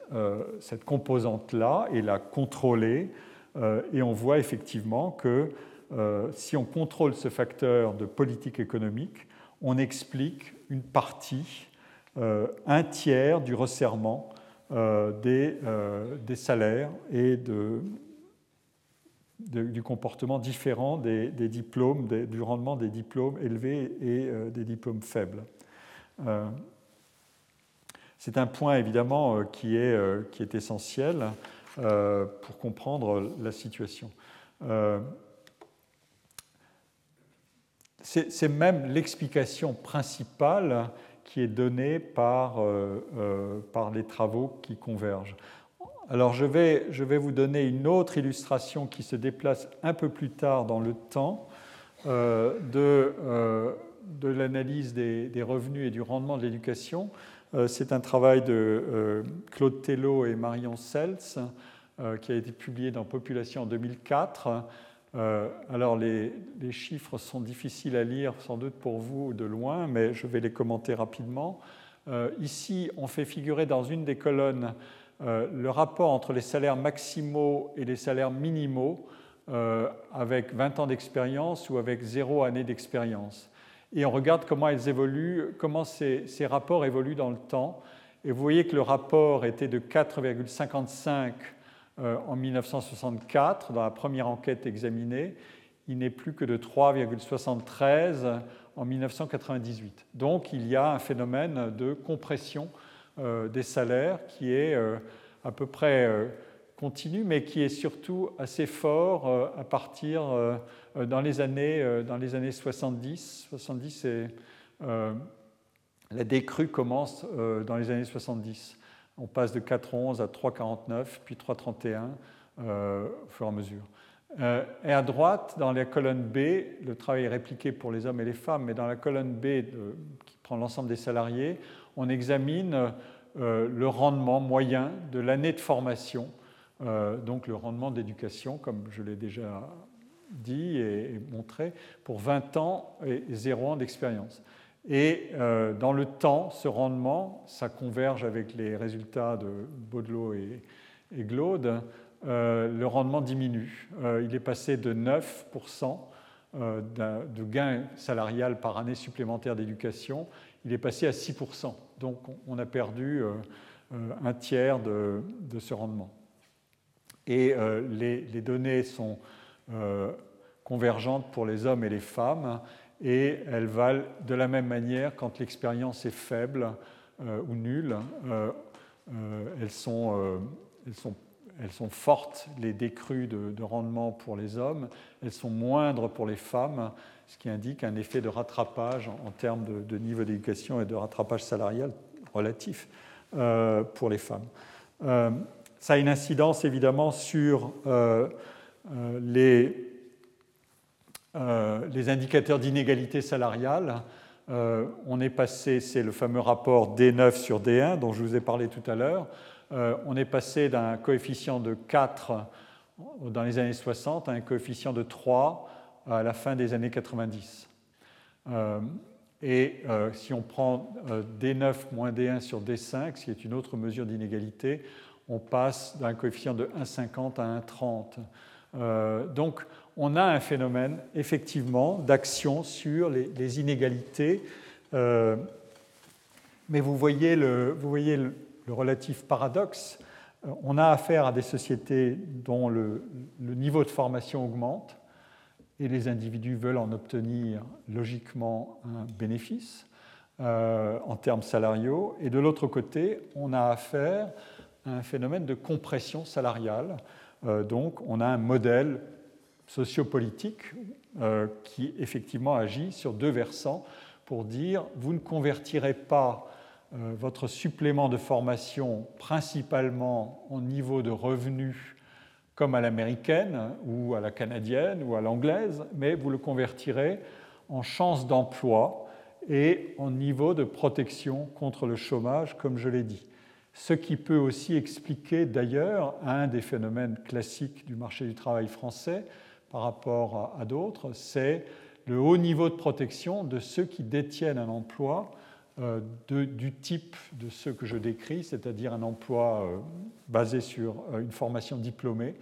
S2: composante-là et la contrôler, et on voit effectivement que si on contrôle ce facteur de politique économique, on explique une partie un tiers du resserrement euh, euh, des, salaires et du comportement différent des, diplômes, du rendement des diplômes élevés et des diplômes faibles. C'est un point évidemment qui est essentiel pour comprendre la situation. C'est même l'explication principale qui est donné par, euh, euh, par les travaux qui convergent. Alors je vais, je vais vous donner une autre illustration qui se déplace un peu plus tard dans le temps euh, de, de l'analyse des, des, revenus et du rendement de l'éducation. C'est un travail de Claude Tello et Marion Seltz qui a été publié dans Population en 2004 euh, alors les, chiffres sont difficiles à lire sans doute pour vous de loin, mais je vais les commenter rapidement. Euh, ici, on fait figurer dans une des colonnes euh, le rapport entre les salaires maximaux et les salaires minimaux avec 20 ans d'expérience ou avec 0 année d'expérience. Et on regarde comment ils évoluent, comment ces, ces rapports évoluent dans le temps. Et vous voyez que le rapport était de 4,55 euh, en 1964, dans la première enquête examinée, il n'est plus que de 3,73 en 1998. Donc il y a un phénomène de compression euh, des salaires qui est euh, à peu près continu, mais qui est surtout assez fort à partir dans les années, dans les années 70. 70 et, la décrue commence dans les années 70. On passe de 4,11 à 3,49, puis 3,31 euh, au fur et à mesure. Euh, et à droite, dans la colonne B, le travail est répliqué pour les hommes et les femmes, mais dans la colonne B qui prend l'ensemble des salariés, on examine euh, le rendement moyen de l'année de formation, donc le rendement d'éducation, comme je l'ai déjà dit et, montré, pour 20 ans et 0 ans d'expérience. Et euh, dans le temps, ce rendement, ça converge avec les résultats de Baudelot et, Glaude, euh, le rendement diminue. Euh, il est passé de 9% de gain salarial par année supplémentaire d'éducation, il est passé à 6%. Donc on a perdu un tiers de, ce rendement. Et les, données sont convergentes pour les hommes et les femmes et elles valent de la même manière quand l'expérience est faible ou nulle. elles, sont, elles, sont, fortes, les décrues de, rendement pour les hommes, elles sont moindres pour les femmes, ce qui indique un effet de rattrapage en, termes de, niveau d'éducation et de rattrapage salarial relatif pour les femmes. Ça a une incidence évidemment sur euh, euh, les, euh, les, indicateurs d'inégalité salariale. on est passé, c'est le fameux rapport D9 sur D1 dont je vous ai parlé tout à l'heure, on est passé d'un coefficient de 4 dans les années 60 à un coefficient de 3 à la fin des années 90. et si on prend D9 moins D1 sur D5, ce qui est une autre mesure d'inégalité, on passe d'un coefficient de 1,50 à 1,30. Euh, donc on a un phénomène effectivement d'action sur les, inégalités. Euh, mais vous voyez, le, relatif paradoxe. Euh, on a affaire à des sociétés dont le, niveau de formation augmente et les individus veulent en obtenir logiquement un bénéfice en termes salariaux. Et de l'autre côté, on a affaire un phénomène de compression salariale. Euh, donc on a un modèle sociopolitique euh, qui effectivement agit sur deux versants pour dire vous ne convertirez pas euh, votre supplément de formation principalement en niveau de revenus comme à l'américaine ou à la canadienne ou à l'anglaise, mais vous le convertirez en chance d'emploi et en niveau de protection contre le chômage, comme je l'ai dit. Ce qui peut aussi expliquer d'ailleurs un des phénomènes classiques du marché du travail français par rapport à d'autres, c'est le haut niveau de protection de ceux qui détiennent un emploi euh, du type de ceux que je décris, c'est-à-dire un emploi euh, basé sur euh, une formation diplômée.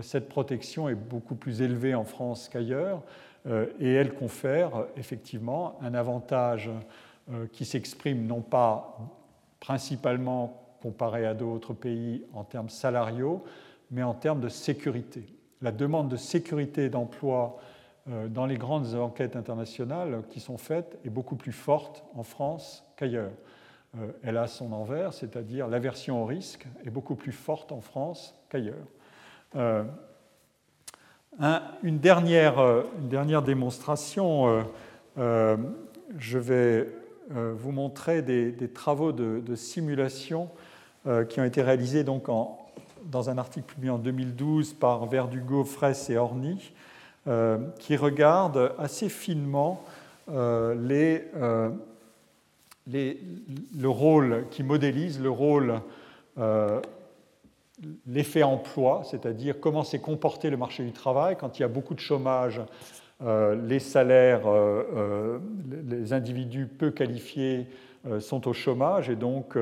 S2: Cette protection est beaucoup plus élevée en France qu'ailleurs et elle confère effectivement un avantage qui s'exprime non pas principalement comparé à d'autres pays en termes salariaux, mais en termes de sécurité. La demande de sécurité d'emploi euh, dans les grandes enquêtes internationales qui sont faites est beaucoup plus forte en France qu'ailleurs. Euh, elle a son envers, c'est-à-dire l'aversion au risque est beaucoup plus forte en France qu'ailleurs. Euh, une, dernière, démonstration, je vais vous montrer des, travaux de, simulation qui ont été réalisés donc dans un article publié en 2012 par Verdugo, Fraisse et Orny, euh, qui regardent assez finement euh, les, le rôle, qui modélise le rôle, l'effet emploi, c'est-à-dire comment s'est comporté le marché du travail quand il y a beaucoup de chômage. les salaires, les individus peu qualifiés sont au chômage et donc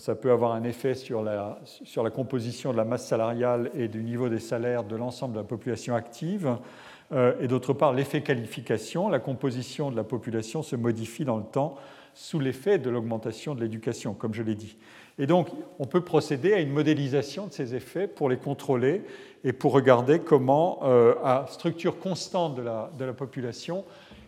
S2: ça peut avoir un effet sur la, sur la composition de la masse salariale et du niveau des salaires de l'ensemble de la population active. Euh, et d'autre part, l'effet qualification, la composition de la population se modifie dans le temps sous l'effet de l'augmentation de l'éducation, comme je l'ai dit. Et donc, on peut procéder à une modélisation de ces effets pour les contrôler et pour regarder comment, euh, à structure constante de la, de la population,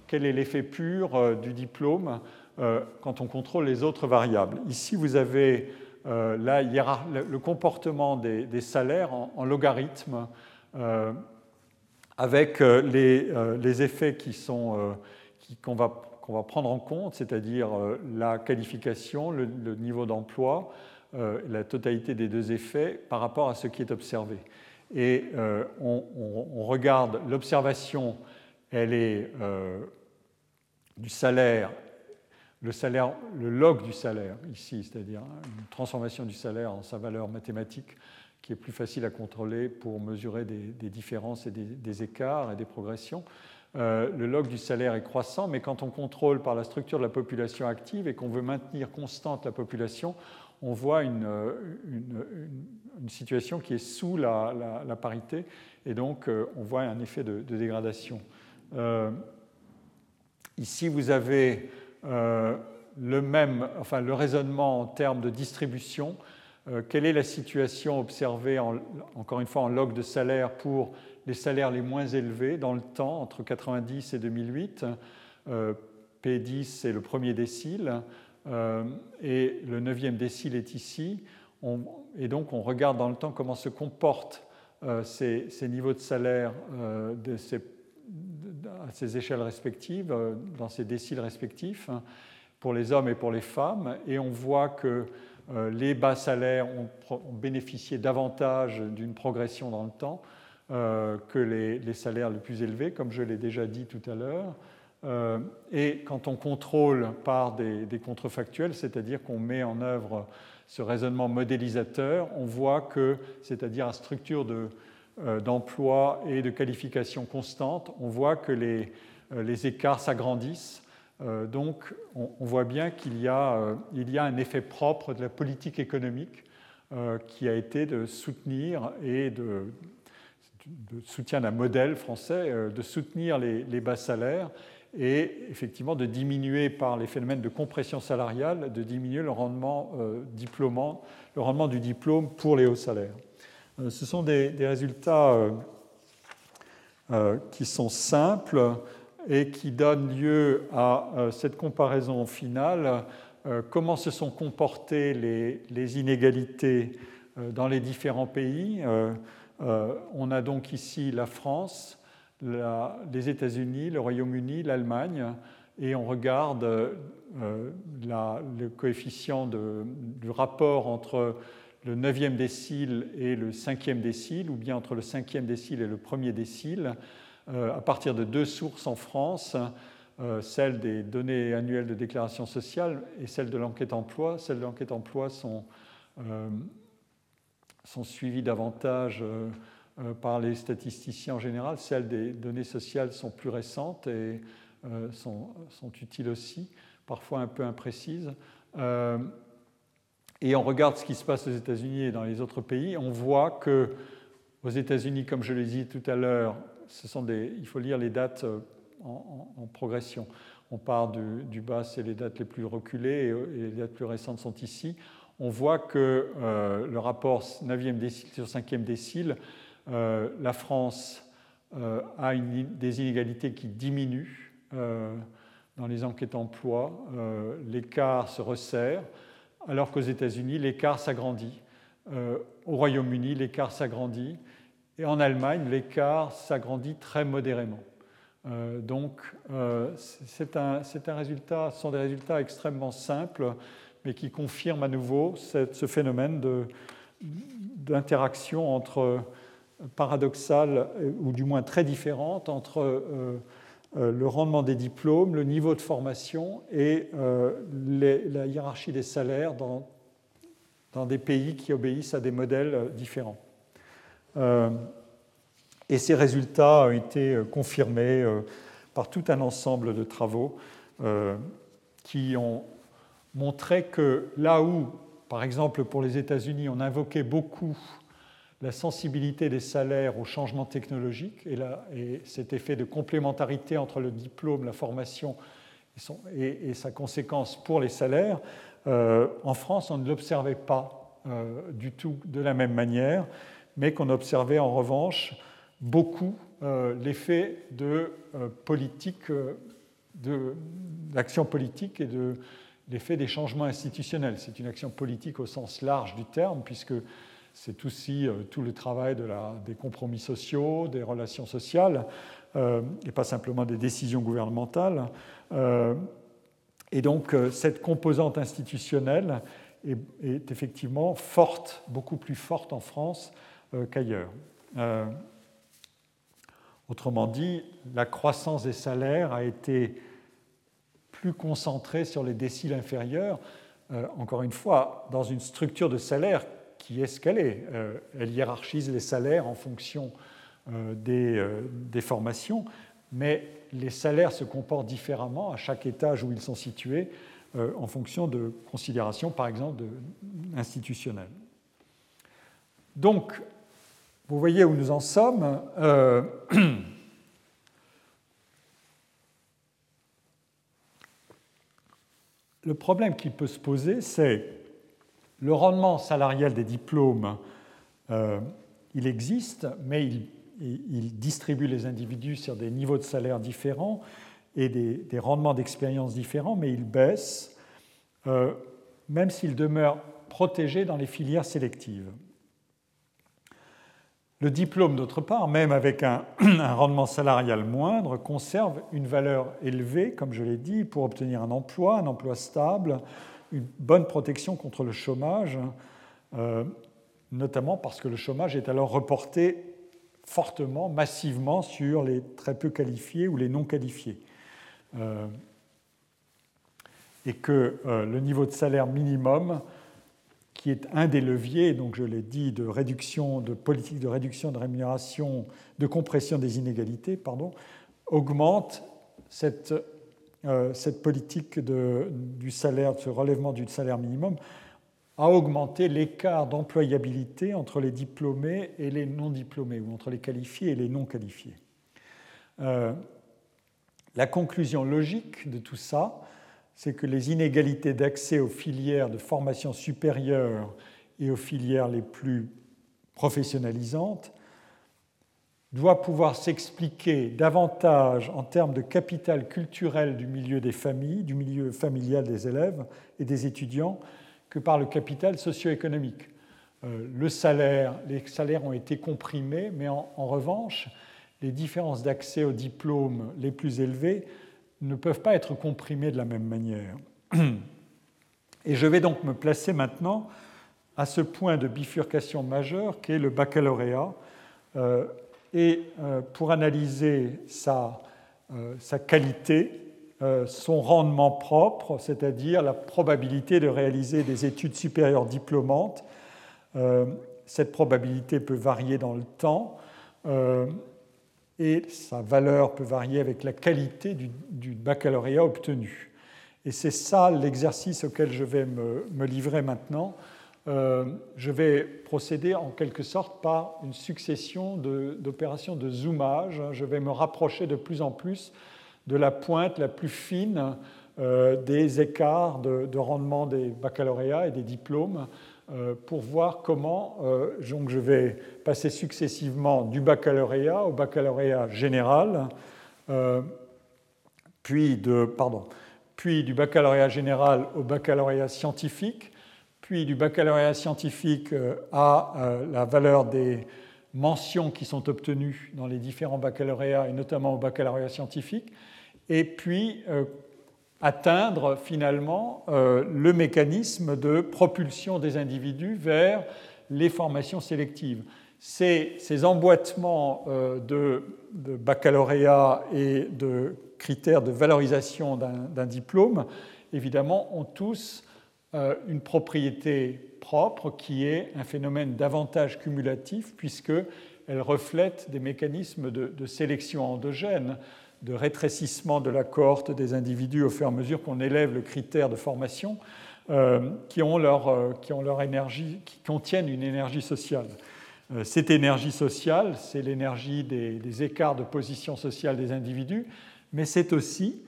S2: quel est l'effet pur euh, du diplôme quand on contrôle les autres variables. Ici, vous avez euh, le comportement des, salaires en, logarithme euh, avec les, effets qui sont, qu'on, va, qu'on va, prendre en compte, c'est-à-dire la qualification, le, niveau d'emploi, la totalité des deux effets par rapport à ce qui est observé. Et on, regarde l'observation, elle est du salaire le, salaire, le log du salaire ici, c'est-à-dire une transformation du salaire en sa valeur mathématique qui est plus facile à contrôler pour mesurer des, différences et des, écarts et des progressions. Euh, le log du salaire est croissant, mais quand on contrôle par la structure de la population active et qu'on veut maintenir constante la population, on voit une, une, situation qui est sous la, parité, et donc euh, on voit un effet de, dégradation. Euh, ici, vous avez euh, le même, enfin le raisonnement en termes de distribution. Euh, quelle est la situation observée, encore une fois, en log de salaire pour les salaires les moins élevés dans le temps, entre 90 et 2008 P10 c'est le premier décile, et le neuvième décile est ici. et donc on regarde dans le temps comment se comportent ces, niveaux de salaire de ces, à ces échelles respectives, dans ces déciles respectifs, pour les hommes et pour les femmes, et on voit que euh, les bas salaires ont, bénéficié davantage d'une progression dans le temps euh, que les, salaires les plus élevés, comme je l'ai déjà dit tout à l'heure. Euh, et quand on contrôle par des, contrefactuels, c'est-à-dire qu'on met en œuvre ce raisonnement modélisateur, on voit que, c'est-à-dire à structure d'emploi et de qualification constante, on voit que les écarts s'agrandissent euh, donc on, voit bien qu'il y, euh, a un effet propre de la politique économique euh, qui a été de soutenir et de, soutien d'un modèle français, de soutenir les, bas salaires et effectivement de diminuer par les phénomènes de compression salariale, de diminuer le rendement, le rendement du diplôme pour les hauts salaires. Ce sont des, résultats qui sont simples et qui donne lieu à euh, cette comparaison finale, euh, comment se sont comportées les, inégalités euh, dans les différents pays? On a donc ici la France, les États-Unis, le Royaume-Uni, l'Allemagne, et on regarde le coefficient du rapport entre le 9e décile et le 5e décile, ou bien entre le 5e décile et le 1er décile. Euh, à partir de deux sources en France, euh, celle des données annuelles de déclaration sociale et celle de l'enquête emploi. Celles de l'enquête emploi sont, euh, sont suivies davantage par les statisticiens en général. Celles des données sociales sont plus récentes et sont, sont, utiles aussi, parfois un peu imprécises. Et on regarde ce qui se passe aux États-Unis et dans les autres pays. On voit que aux États-Unis, comme je l'ai dit tout à l'heure, il faut lire les dates euh, en, progression. On part du, bas, c'est les dates les plus reculées et, les dates plus récentes sont ici. On voit que euh, le rapport 9e décile sur 5e décile, euh, la France a des inégalités qui diminuent dans les enquêtes emploi. l'écart se resserre, alors qu'aux États-Unis, l'écart s'agrandit. au Royaume-Uni, l'écart s'agrandit. Et en Allemagne, l'écart s'agrandit très modérément. Euh, donc, euh, c'est un, un, résultat, ce sont des résultats extrêmement simples, mais qui confirment à nouveau ce phénomène d'interaction entre paradoxale, ou du moins très différente, entre euh, le rendement des diplômes, le niveau de formation et la hiérarchie des salaires dans, dans des pays qui obéissent à des modèles différents. Euh, et ces résultats ont été euh, confirmés euh, par tout un ensemble de travaux qui ont montré que là où, par exemple pour les États-Unis, on invoquait beaucoup la sensibilité des salaires au changement technologique et, et cet effet de complémentarité entre le diplôme, la formation et, sa conséquence pour les salaires, en France, on ne l'observait pas du tout de la même manière mais qu'on observait en revanche beaucoup euh, l'effet de euh, politique, euh, de l'action politique et de l'effet des changements institutionnels. C'est une action politique au sens large du terme, puisque c'est aussi tout le travail des compromis sociaux, des relations sociales, et pas simplement des décisions gouvernementales. et donc cette composante institutionnelle est, effectivement forte, beaucoup plus forte en France euh, qu'ailleurs. Euh, autrement dit, la croissance des salaires a été plus concentrée sur les déciles inférieurs, euh, encore une fois, dans une structure de salaire qui est ce qu'elle est. elle hiérarchise les salaires en fonction des, des, formations, mais les salaires se comportent différemment à chaque étage où ils sont situés en fonction de considérations, par exemple, institutionnelles. Donc, vous voyez où nous en sommes. Euh, le problème qui peut se poser, c'est le rendement salarial des diplômes. Euh, il existe, mais il, distribue les individus sur des niveaux de salaire différents. et des, rendements d'expérience différents, mais ils baissent, euh, même s'ils demeurent protégés dans les filières sélectives. Le diplôme, d'autre part, même avec un, rendement salarial moindre, conserve une valeur élevée, comme je l'ai dit, pour obtenir un emploi, un emploi stable, une bonne protection contre le chômage, euh, notamment parce que le chômage est alors reporté fortement, massivement sur les très peu qualifiés ou les non qualifiés. Euh, et que euh, le niveau de salaire minimum qui est un des leviers, donc je l'ai dit, de réduction, de politique de réduction de rémunération, de compression des inégalités, pardon, augmente cette, cette politique de, du salaire, de ce relèvement du salaire minimum, a augmenté l'écart d'employabilité entre les diplômés et les non diplômés, ou entre les qualifiés et les non qualifiés. Euh, la conclusion logique de tout ça, c'est que les inégalités d'accès aux filières de formation supérieure et aux filières les plus professionnalisantes doivent pouvoir s'expliquer davantage en termes de capital culturel du milieu des familles, du milieu familial des élèves et des étudiants, que par le capital socio-économique. Euh, le salaire, les salaires ont été comprimés, mais en revanche, les différences d'accès aux diplômes les plus élevés ne peuvent pas être comprimés de la même manière. Et je vais donc me placer maintenant à ce point de bifurcation majeure qu'est le baccalauréat, euh, et euh, pour analyser sa, euh, sa qualité, son rendement propre, c'est-à-dire la probabilité de réaliser des études supérieures diplômantes. cette probabilité peut varier dans le temps et sa valeur peut varier avec la qualité du, baccalauréat obtenu. Et c'est ça l'exercice auquel je vais me, livrer maintenant. Euh, je vais procéder en quelque sorte par une succession d'opérations de, zoomage. Je vais me rapprocher de plus en plus de la pointe la plus fine euh, des écarts de, de, rendement des baccalauréats et des diplômes euh, pour voir comment donc je vais passer successivement du baccalauréat au baccalauréat général, puis, de, pardon, puis du baccalauréat général au baccalauréat scientifique, du baccalauréat scientifique à la valeur des mentions qui sont obtenues dans les différents baccalauréats et notamment au baccalauréat scientifique, et puis atteindre finalement euh, le mécanisme de propulsion des individus vers les formations sélectives. Ces, emboîtements euh, de, baccalauréat et de critères de valorisation d'un diplôme, évidemment, ont tous euh, une propriété propre qui est un phénomène d'avantage cumulatif puisqu'elle reflète des mécanismes de, sélection endogène de rétrécissement de la cohorte des individus au fur et à mesure qu'on élève le critère de formation, euh, qui, ont leur, euh, qui, ont leur, énergie, qui contiennent une énergie sociale. Euh, cette énergie sociale, c'est l'énergie des, écarts de position sociale des individus, mais c'est aussi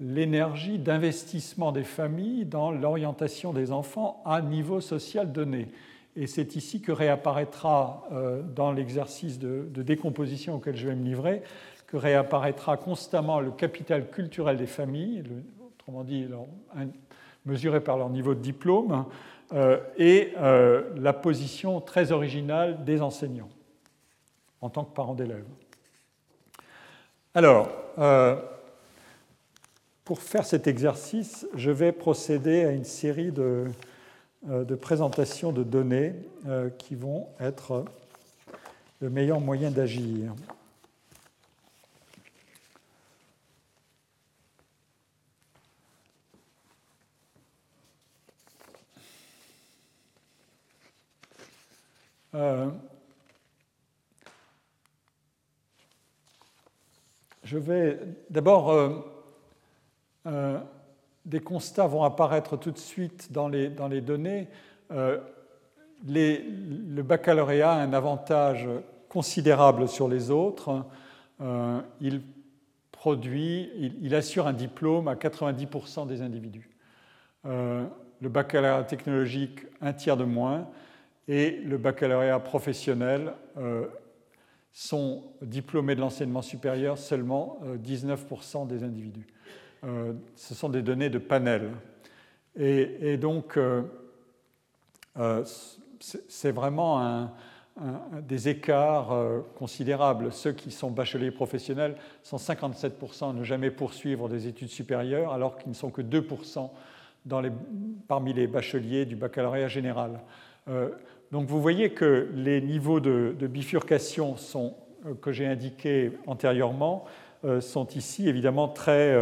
S2: l'énergie d'investissement des familles dans l'orientation des enfants à niveau social donné. Et c'est ici que réapparaîtra dans l'exercice de, décomposition auquel je vais me livrer que réapparaîtra constamment le capital culturel des familles, autrement dit mesuré par leur niveau de diplôme, euh, et euh, la position très originale des enseignants en tant que parents d'élèves. Alors, euh, pour faire cet exercice, je vais procéder à une série de, de présentations de données qui vont être le meilleur moyen d'agir. Euh, je vais d'abord, euh, euh, des constats vont apparaître tout de suite dans les, dans les données. le baccalauréat a un avantage considérable sur les autres. il produit, il, assure un diplôme à 90% des individus. le baccalauréat technologique, un tiers de moins et le baccalauréat professionnel, sont diplômés de l'enseignement supérieur seulement 19% des individus. Ce sont des données de panel. Et, donc, c'est vraiment des écarts euh, considérables. Ceux qui sont bacheliers professionnels sont 57% à ne jamais poursuivre des études supérieures, alors qu'ils ne sont que 2% dans les, parmi les bacheliers du baccalauréat général. Euh, donc vous voyez que les niveaux de, bifurcation sont, euh, que j'ai indiqués antérieurement sont ici évidemment très,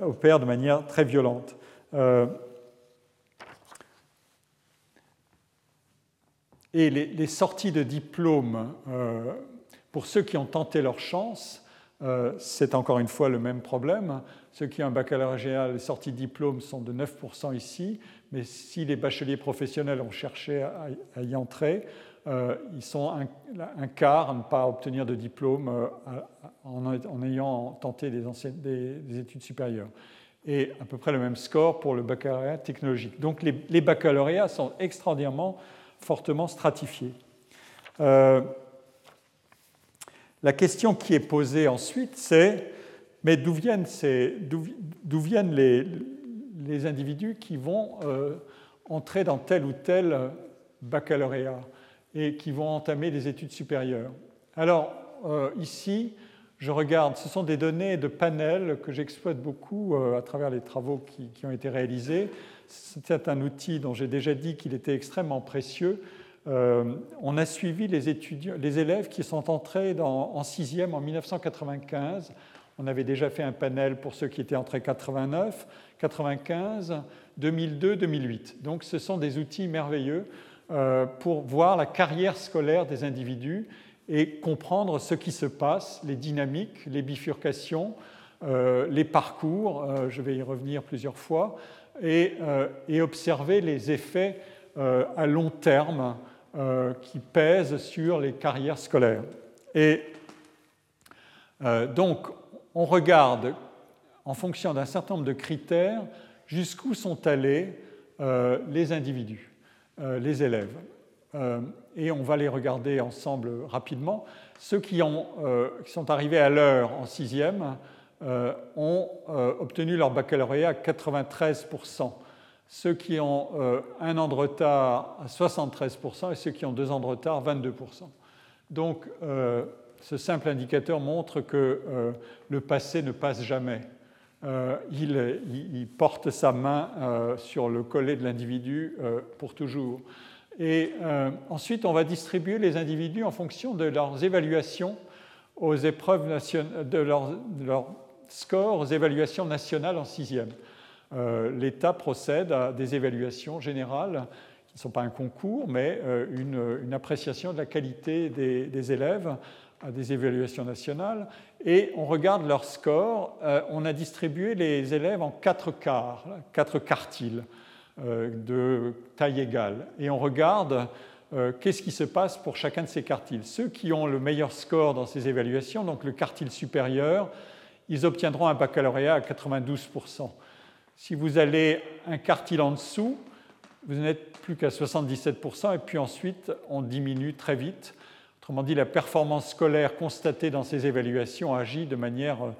S2: opèrent de manière très violente. Et les, sorties de diplôme, euh, pour ceux qui ont tenté leur chance, euh, c'est encore une fois le même problème. Ceux qui ont un baccalauréat général, les sorties de diplôme sont de 9% ici, mais si les bacheliers professionnels ont cherché à, y entrer, euh, ils sont un, quart à ne pas obtenir de diplôme en, ayant tenté des, des, études supérieures. Et à peu près le même score pour le baccalauréat technologique. Donc les, baccalauréats sont extraordinairement fortement stratifiés. Euh, la question qui est posée ensuite, c'est mais d'où viennent, les, individus qui vont euh, entrer dans tel ou tel baccalauréat? Et qui vont entamer des études supérieures Alors, euh, ici, je regarde, ce sont des données de panel que j'exploite beaucoup à travers les travaux qui, ont été réalisés. C'est un outil dont j'ai déjà dit qu'il était extrêmement précieux. Euh, on a suivi les, étudiants, les élèves qui sont entrés en sixième en 1995. On avait déjà fait un panel pour ceux qui étaient entrés 89, 95, 2002, 2008. Donc ce sont des outils merveilleux euh, pour voir la carrière scolaire des individus et comprendre ce qui se passe, les dynamiques, les bifurcations, euh, les parcours, je vais y revenir plusieurs fois, euh, et, observer les effets euh, à long terme euh, qui pèsent sur les carrières scolaires. Et donc, on regarde, en fonction d'un certain nombre de critères, jusqu'où sont allés les individus, les élèves. et on va les regarder ensemble rapidement. Ceux qui, ont, qui sont arrivés à l'heure en sixième, euh, ont euh, obtenu leur baccalauréat à 93%, ceux qui ont euh, un an de retard à 73% et ceux qui ont deux ans de retard 22%. Donc ce simple indicateur montre que le passé ne passe jamais. Il, il, porte sa main sur le collet de l'individu pour toujours. Et ensuite, on va distribuer les individus en fonction de leurs évaluations aux épreuves nationales, de leurs score aux évaluations nationales en sixième. Euh, L'État procède à des évaluations générales qui ne sont pas un concours, mais euh, une, appréciation de la qualité des, élèves à des évaluations nationales. Et on regarde leur score. Euh, on a distribué les élèves en quatre quarts, quatre quartiles de taille égale. Et on regarde qu'est-ce qui se passe pour chacun de ces quartiles. Ceux qui ont le meilleur score dans ces évaluations, donc le quartile supérieur, ils obtiendront un baccalauréat à 92%. Si vous allez un quartile en dessous, vous n'êtes plus qu'à 77%, et puis ensuite, on diminue très vite. Autrement dit, la performance scolaire constatée dans ces évaluations agit de manière euh,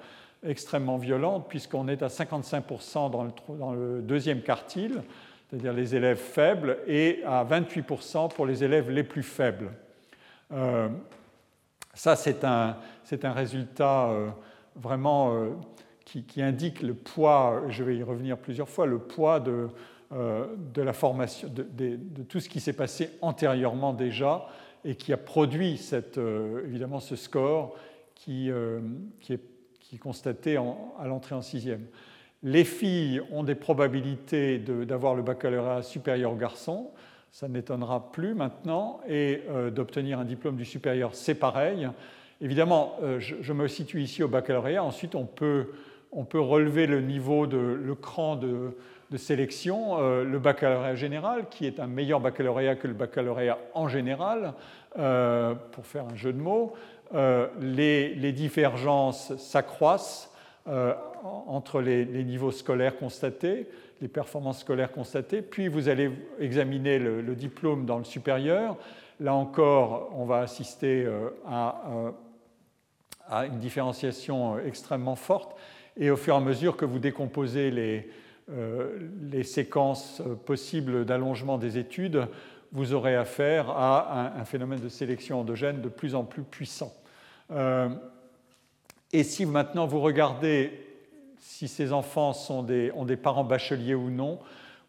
S2: extrêmement violente, puisqu'on est à 55% dans le, deuxième quartile, c'est-à-dire les élèves faibles, et à 28% pour les élèves les plus faibles. Euh, ça, c'est un, résultat euh, vraiment qui, indique le poids, je vais y revenir plusieurs fois, le poids de, de la formation, de, tout ce qui s'est passé antérieurement déjà et qui a produit euh, évidemment ce score qui, qui, est, constaté à l'entrée en sixième. Les filles ont des probabilités d'avoir le baccalauréat supérieur aux garçons, ça n'étonnera plus maintenant, et d'obtenir un diplôme du supérieur, c'est pareil. Évidemment, euh, je, me situe ici au baccalauréat. Ensuite, on peut, relever le niveau le cran de, sélection, euh, le baccalauréat général, qui est un meilleur baccalauréat que le baccalauréat en général, euh, pour faire un jeu de mots. Les, les, divergences s'accroissent entre les, les, niveaux scolaires constatés. performances scolaires constatées. Puis vous allez examiner le, diplôme dans le supérieur. Là encore, on va assister à, à, une différenciation extrêmement forte. Et au fur et à mesure que vous décomposez les, les séquences possibles d'allongement des études, vous aurez affaire à un, phénomène de sélection endogène de plus en plus puissant. Euh, et si maintenant vous regardez si ces enfants ont des parents bacheliers ou non,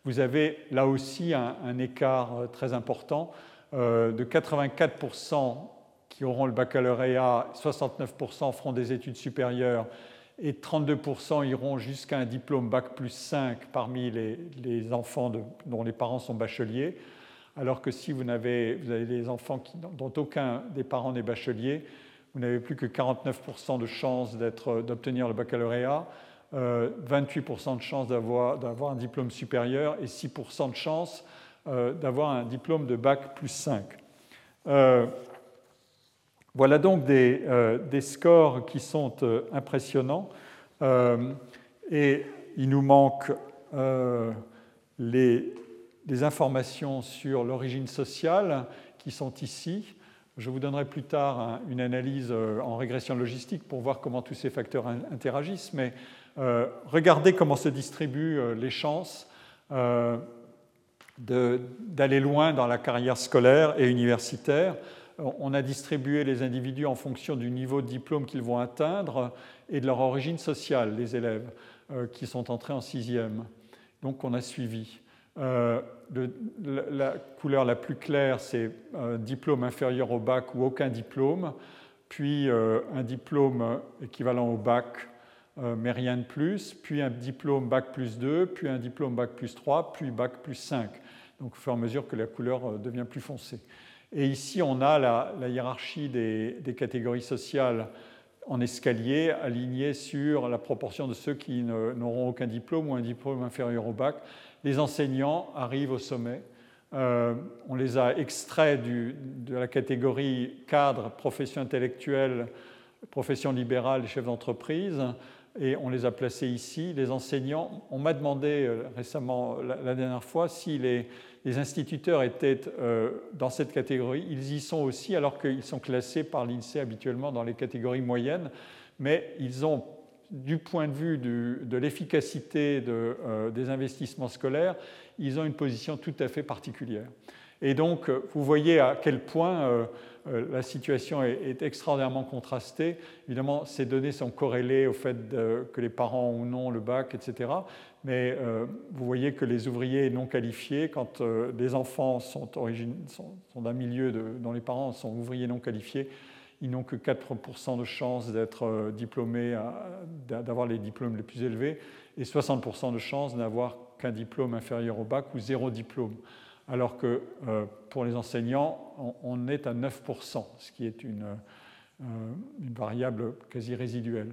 S2: vous avez là aussi un, écart euh, très important euh, de 84% qui auront le baccalauréat, 69% feront des études supérieures et 32% iront jusqu'à un diplôme Bac plus 5 parmi les, enfants dont les parents sont bacheliers alors que si vous avez, des enfants dont aucun des parents n'est bachelier, vous n'avez plus que 49% de chances d'obtenir le baccalauréat, 28% euh, de chances d'avoir un diplôme supérieur et 6% de chances euh, d'avoir un diplôme de bac plus 5. Euh, voilà donc des, des, scores qui sont impressionnants et il nous manque les informations sur l'origine sociale qui sont ici. Je vous donnerai plus tard une analyse euh, en régression logistique pour voir comment tous ces facteurs interagissent, mais euh, regardez comment se distribuent euh, les chances d'aller loin dans la carrière scolaire et universitaire. On a distribué les individus en fonction du niveau de diplôme qu'ils vont atteindre et de leur origine sociale, les élèves qui sont entrés en sixième. Donc on a suivi. Euh, la couleur la plus claire, c'est un diplôme inférieur au bac ou aucun diplôme, puis euh, un diplôme équivalent au bac, euh, mais rien de plus, puis un diplôme bac plus 2, puis un diplôme bac plus 3, puis bac plus 5. Donc au fur et à mesure que la couleur devient plus foncée. Et ici, on a la, hiérarchie des, catégories sociales en escalier alignée sur la proportion de ceux qui n'auront aucun diplôme ou un diplôme inférieur au bac les enseignants arrivent au sommet. Euh, on les a extraits de la catégorie cadre, profession intellectuelle, profession libérale, chef d'entreprise, et on les a placés ici. Les enseignants, on m'a demandé euh, récemment, la, dernière fois, si les, instituteurs étaient euh, dans cette catégorie. Ils y sont aussi, alors qu'ils sont classés par l'INSEE habituellement dans les catégories moyennes, mais ils ont du point de vue de l'efficacité euh, des investissements scolaires, ils ont une position tout à fait particulière. Et donc, euh, vous voyez à quel point la situation est, extraordinairement contrastée. Évidemment, ces données sont corrélées au fait que les parents ont ou non le bac, etc. Mais vous voyez que les ouvriers non qualifiés, quand les enfants sont, d'un milieu dont les parents sont ouvriers non qualifiés, ils n'ont que 4% de chances d'être euh, diplômés, d'avoir les diplômes les plus élevés, et 60% de chances d'avoir qu'un diplôme inférieur au bac ou zéro diplôme. Alors que euh, pour les enseignants, on est à 9%, ce qui est une, euh, variable quasi résiduelle.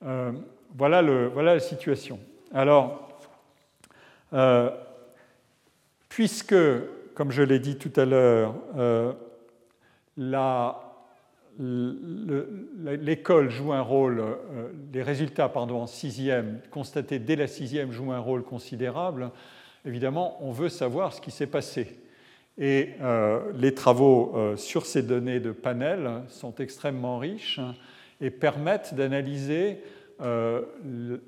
S2: voilà, le, voilà, la situation. Alors, puisque, comme je l'ai dit tout à l'heure, l'école joue un rôle, euh, les résultats pardon, en sixième, constatés dès la sixième, jouent un rôle considérable. Évidemment, on veut savoir ce qui s'est passé. Et euh, les travaux euh, sur ces données de panel sont extrêmement riches et permettent d'analyser, de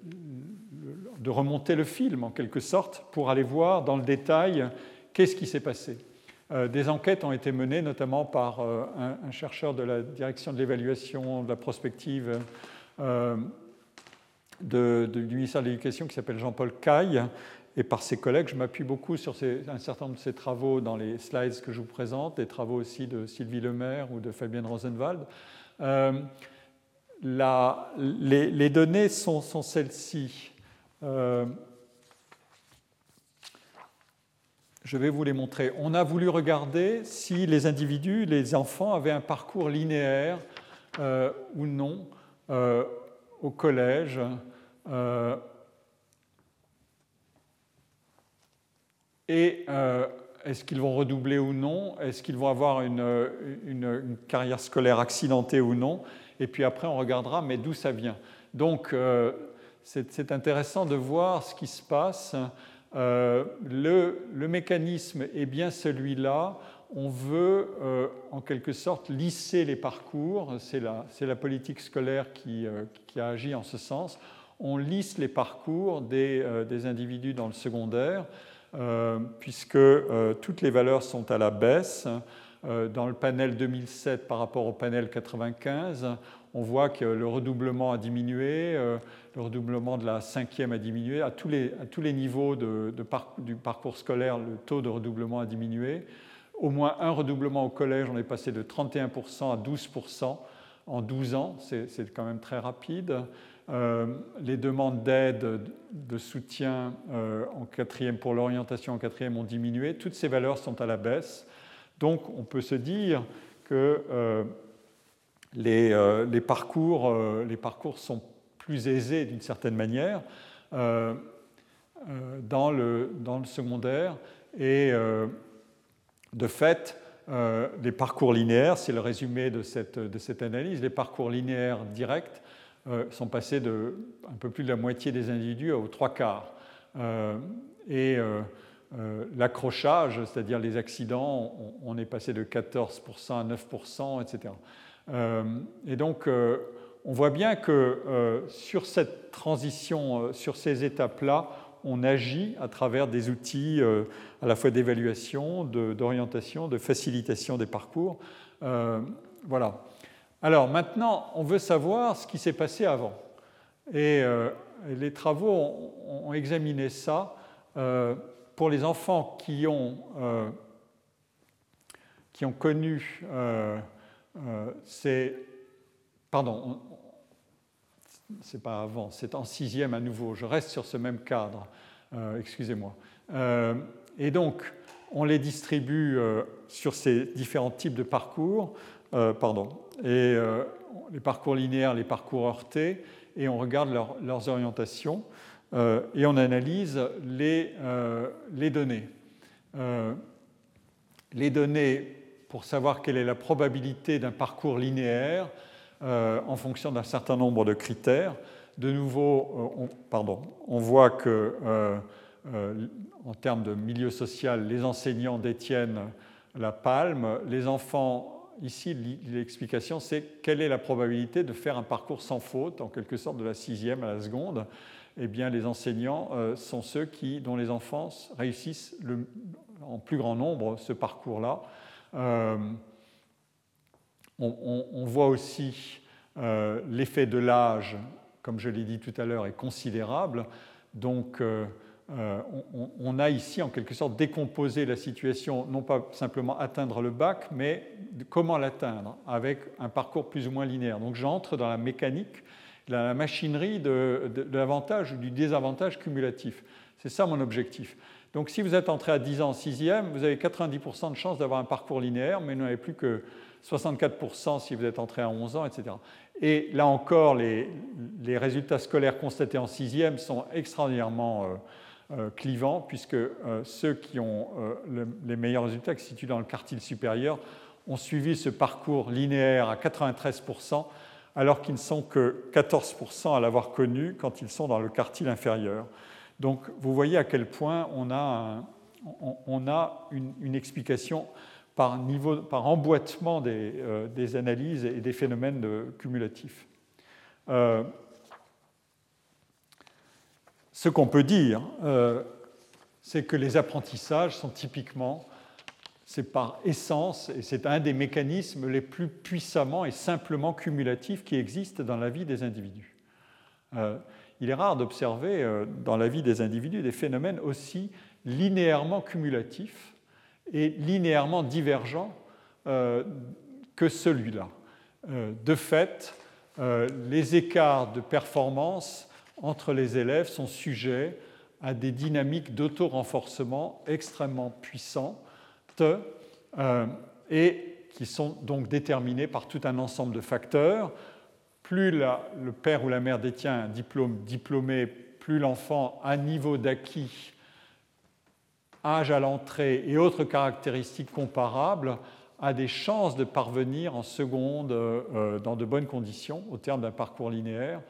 S2: remonter le film en quelque sorte pour aller voir dans le détail qu'est-ce qui s'est passé. Euh, des enquêtes ont été menées notamment par euh, un, chercheur de la direction de l'évaluation de la prospective euh, du ministère de l'Éducation qui s'appelle Jean-Paul Caille et par ses collègues. Je m'appuie beaucoup sur un certain nombre de ses travaux dans les slides que je vous présente, des travaux aussi de Sylvie Lemaire ou de Fabienne Rosenwald. les, données sont, celles-ci. Je vais vous les montrer. On a voulu regarder si les individus, les enfants, avaient un parcours linéaire euh, ou non euh, au collège. Euh, et est-ce qu'ils vont redoubler ou non? Est-ce qu'ils vont avoir une, une, carrière scolaire accidentée ou non? Et puis après, on regardera, mais d'où ça vient? Donc, c'est intéressant de voir ce qui se passe le, mécanisme est bien celui-là. On veut en quelque sorte lisser les parcours. C'est la, politique scolaire qui, a agi en ce sens. On lisse les parcours des, des individus dans le secondaire puisque toutes les valeurs sont à la baisse. Euh, dans le panel 2007 par rapport au panel 95, on voit que le redoublement a diminué, euh, le redoublement de la cinquième a diminué. À tous les, tous les niveaux de, du parcours scolaire, le taux de redoublement a diminué. Au moins un redoublement au collège, on est passé de 31% à 12% en 12 ans, c'est quand même très rapide. Euh, les demandes d'aide, de soutien en quatrième pour l'orientation en quatrième ont diminué. Toutes ces valeurs sont à la baisse. Donc on peut se dire que euh, euh, les, parcours, euh, sont plus aisés d'une certaine manière dans le, dans, le, secondaire et de fait, les parcours linéaires, c'est le résumé de cette, de cette, analyse, les parcours linéaires directs sont passés de un peu plus de la moitié des individus aux trois quarts. et euh, l'accrochage, c'est-à-dire les accidents, on, est passé de 14% à 9%, etc. Euh, et donc, euh, on voit bien que sur cette transition, sur ces étapes-là, on agit à travers des outils à la fois d'évaluation, d'orientation, de, facilitation des parcours. voilà. Alors maintenant, on veut savoir ce qui s'est passé avant. Et les travaux ont, examiné ça pour les enfants qui ont, euh, qui ont connu euh, euh, ces. Pardon, c'est pas avant, c'est en sixième à nouveau. Je reste sur ce même cadre, excusez-moi. et donc, on les distribue sur ces différents types de parcours, pardon, et les parcours linéaires, les parcours heurtés, et on regarde leurs orientations. Euh, et on analyse les, euh, données. Euh, les données pour savoir quelle est la probabilité d'un parcours linéaire en fonction d'un certain nombre de critères. De nouveau, on, pardon, on voit que en termes de milieu social, les enseignants détiennent la palme. Les enfants, ici, l'explication, c'est quelle est la probabilité de faire un parcours sans faute, en quelque sorte de la sixième à la seconde eh bien, les enseignants euh, sont ceux qui, dont les enfants réussissent en plus grand nombre ce parcours-là. Euh, on, voit aussi euh, l'effet de l'âge, comme je l'ai dit tout à l'heure, est considérable. Donc, on, a ici en quelque sorte décomposé la situation, non pas simplement atteindre le bac, mais comment l'atteindre avec un parcours plus ou moins linéaire. Donc, j'entre dans la mécanique la machinerie de, l'avantage ou du désavantage cumulatif. C'est ça mon objectif. Donc si vous êtes entré à 10 ans en sixième, vous avez 90% de chances d'avoir un parcours linéaire, mais vous n'avez plus que 64% si vous êtes entré à 11 ans, etc. Et là encore, les, résultats scolaires constatés en sixième sont extraordinairement euh, euh, clivants, puisque euh, ceux qui ont les meilleurs résultats, qui se situent dans le quartile supérieur, ont suivi ce parcours linéaire à 93%, alors qu'ils ne sont que 14% à l'avoir connu quand ils sont dans le quartile inférieur. Donc vous voyez à quel point on a, une, explication par, niveau, par emboîtement des, euh, analyses et des phénomènes cumulatifs. Euh, ce qu'on peut dire, euh, c'est que les apprentissages sont typiquement c'est par essence, et c'est un des mécanismes les plus puissamment et simplement cumulatifs qui existent dans la vie des individus. Euh, il est rare d'observer euh, dans la vie des individus des phénomènes aussi linéairement cumulatifs et linéairement divergents que celui-là. de fait, les écarts de performance entre les élèves sont sujets à des dynamiques d'auto-renforcement extrêmement puissants euh, et qui sont donc déterminés par tout un ensemble de facteurs. Plus le père ou la mère détient un diplôme diplômé, plus l'enfant a niveau d'acquis, âge à l'entrée et autres caractéristiques comparables a des chances de parvenir en seconde euh, dans de bonnes conditions au terme d'un parcours linéaire.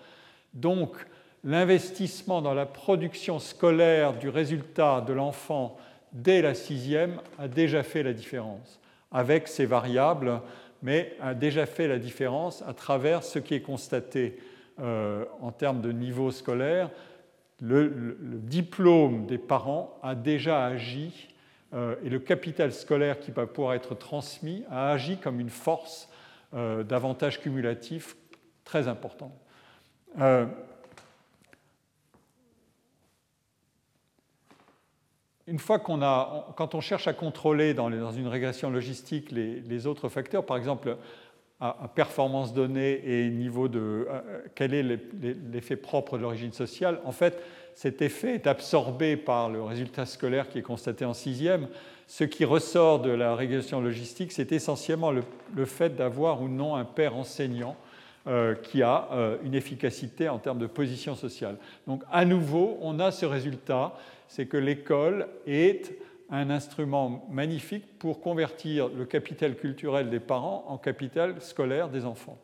S2: Donc, l'investissement dans la production scolaire du résultat de l'enfant dès la sixième a déjà fait la différence, avec ces variables, mais a déjà fait la différence à travers ce qui est constaté euh, en termes de niveau scolaire. Le, diplôme des parents a déjà agi euh, et le capital scolaire qui va pouvoir être transmis a agi comme une force euh, d'avantage cumulatif très important. Une fois qu'on a, quand on cherche à contrôler dans, une régression logistique les, autres facteurs, par exemple à, performance donnée et niveau de quel est l'effet propre de l'origine sociale, en fait, cet effet est absorbé par le résultat scolaire qui est constaté en sixième. Ce qui ressort de la régression logistique, c'est essentiellement le, fait d'avoir ou non un père enseignant euh, qui a euh, une efficacité en termes de position sociale. Donc, à nouveau, on a ce résultat c'est que l'école est un instrument magnifique pour convertir le capital culturel des parents en capital scolaire des enfants.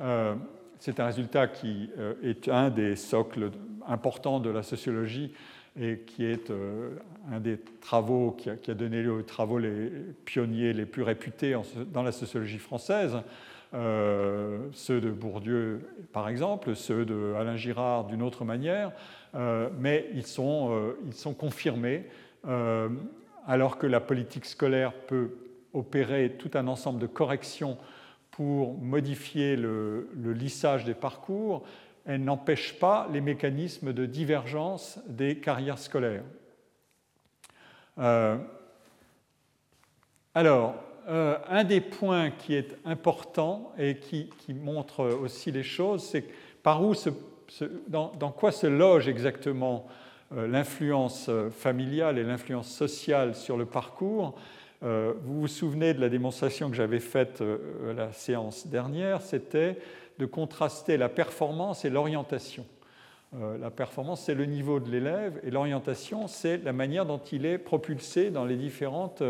S2: Euh, c'est un résultat qui euh, est un des socles importants de la sociologie et qui est euh, un des travaux qui a, donné lieu aux travaux les pionniers les plus réputés dans la sociologie française. Ceux de Bourdieu, par exemple, ceux de Alain Girard d'une autre manière, euh, mais ils sont, euh, ils sont confirmés, euh, alors que la politique scolaire peut opérer tout un ensemble de corrections pour modifier le, lissage des parcours, elle n'empêche pas les mécanismes de divergence des carrières scolaires. alors, un des points qui est important et qui, montre aussi les choses, c'est par où dans, quoi se loge exactement euh, l'influence euh, familiale et l'influence sociale sur le parcours euh, Vous vous souvenez de la démonstration que j'avais faite à la séance dernière, c'était de contraster la performance et l'orientation. La performance, c'est le niveau de l'élève et l'orientation, c'est la manière dont il est propulsé dans les différentes,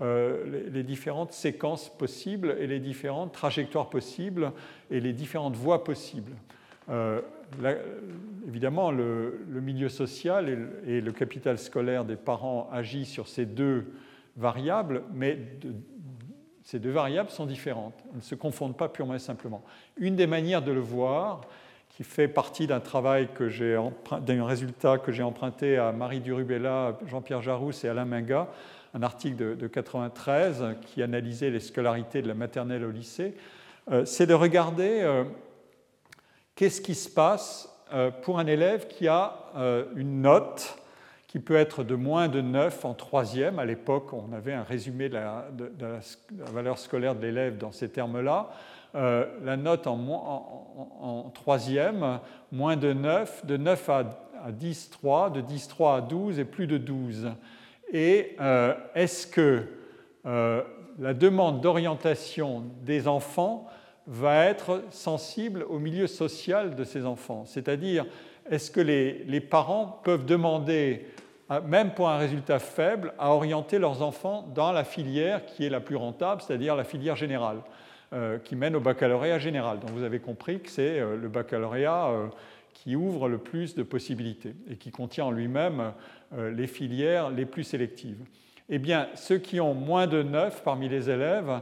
S2: les différentes séquences possibles et les différentes trajectoires possibles et les différentes voies possibles évidemment, le, milieu social et le, capital scolaire des parents agit sur ces deux variables, mais ces deux variables sont différentes. Elles ne se confondent pas purement et simplement. Une des manières de le voir, qui fait partie d'un travail que j'ai d'un résultat que j'ai emprunté à Marie Durubella, Jean-Pierre Jarousse et Alain Minga, un article de, de 93 qui analysait les scolarités de la maternelle au lycée, euh, c'est de regarder euh, Qu'est-ce qui se passe euh, pour un élève qui a une note qui peut être de moins de 9 en troisième À l'époque, on avait un résumé de la, valeur scolaire de l'élève dans ces termes-là. La note en, troisième, moins de 9, de 9 à, 10, 3, de 10, 3 à 12 et plus de 12. Et est-ce que la demande d'orientation des enfants va être sensible au milieu social de ces enfants? C'est-à-dire, est-ce que les, parents peuvent demander, même pour un résultat faible, à orienter leurs enfants dans la filière qui est la plus rentable, c'est-à-dire la filière générale, euh, qui mène au baccalauréat général? Donc vous avez compris que c'est euh, le baccalauréat euh, qui ouvre le plus de possibilités et qui contient en lui-même les filières les plus sélectives. Eh bien, ceux qui ont moins de 9 parmi les élèves,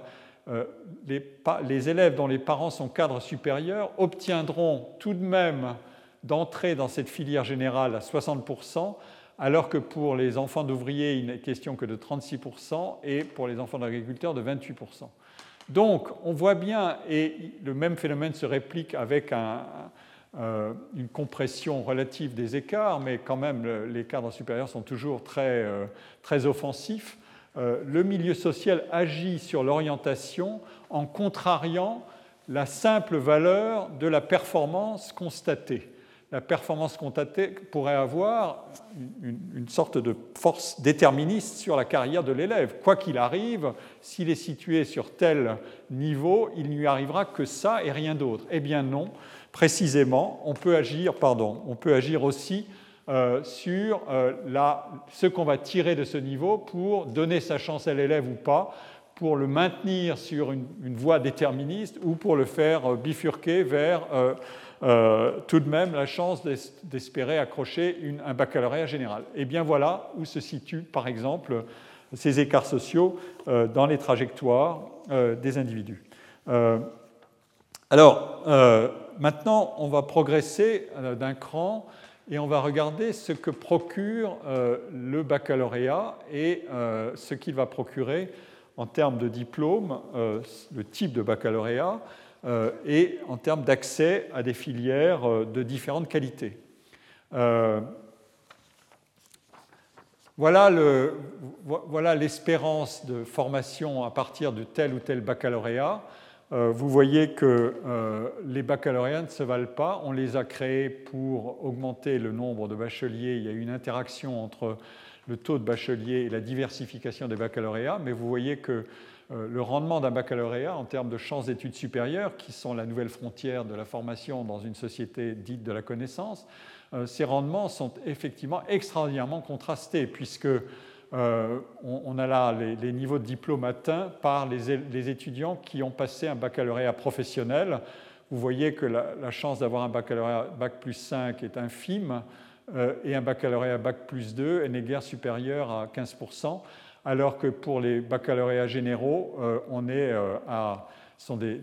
S2: euh, les, élèves dont les parents sont cadres supérieurs obtiendront tout de même d'entrer dans cette filière générale à 60%, alors que pour les enfants d'ouvriers, il n'est question que de 36%, et pour les enfants d'agriculteurs, de 28%. Donc, on voit bien, et le même phénomène se réplique avec euh, une compression relative des écarts, mais quand même, les cadres supérieurs sont toujours très, euh, très offensifs. Euh, le milieu social agit sur l'orientation en contrariant la simple valeur de la performance constatée. La performance constatée pourrait avoir une, sorte de force déterministe sur la carrière de l'élève. Quoi qu'il arrive, s'il est situé sur tel niveau, il lui arrivera que ça et rien d'autre. Eh bien non, précisément, on peut agir, aussi euh, sur euh, ce qu'on va tirer de ce niveau pour donner sa chance à l'élève ou pas, pour le maintenir sur une, voie déterministe ou pour le faire bifurquer vers tout de même la chance d'espérer accrocher un baccalauréat général. Et bien voilà où se situent, par exemple, ces écarts sociaux dans les trajectoires des individus. alors, maintenant, on va progresser d'un cran et on va regarder ce que procure euh, le baccalauréat et euh, ce qu'il va procurer en termes de diplôme, euh, le type de baccalauréat, et en termes d'accès à des filières de différentes qualités. Voilà l'espérance de formation à partir de tel ou tel baccalauréat. Euh, vous voyez que euh, les baccalauréats ne se valent pas. On les a créés pour augmenter le nombre de bacheliers. Il y a une interaction entre le taux de bacheliers et la diversification des baccalauréats, mais vous voyez que euh, le rendement d'un baccalauréat en termes de chances d'études supérieures, qui sont la nouvelle frontière de la formation dans une société dite de la connaissance, ces rendements sont effectivement extraordinairement contrastés, puisque euh, on, a là les, niveaux de diplôme atteints par les, étudiants qui ont passé un baccalauréat professionnel. Vous voyez que la, chance d'avoir un baccalauréat Bac plus 5 est infime euh, et un baccalauréat Bac plus 2 n'est guère supérieur à 15%, alors que pour les baccalauréats généraux, euh, on est à, ce sont des,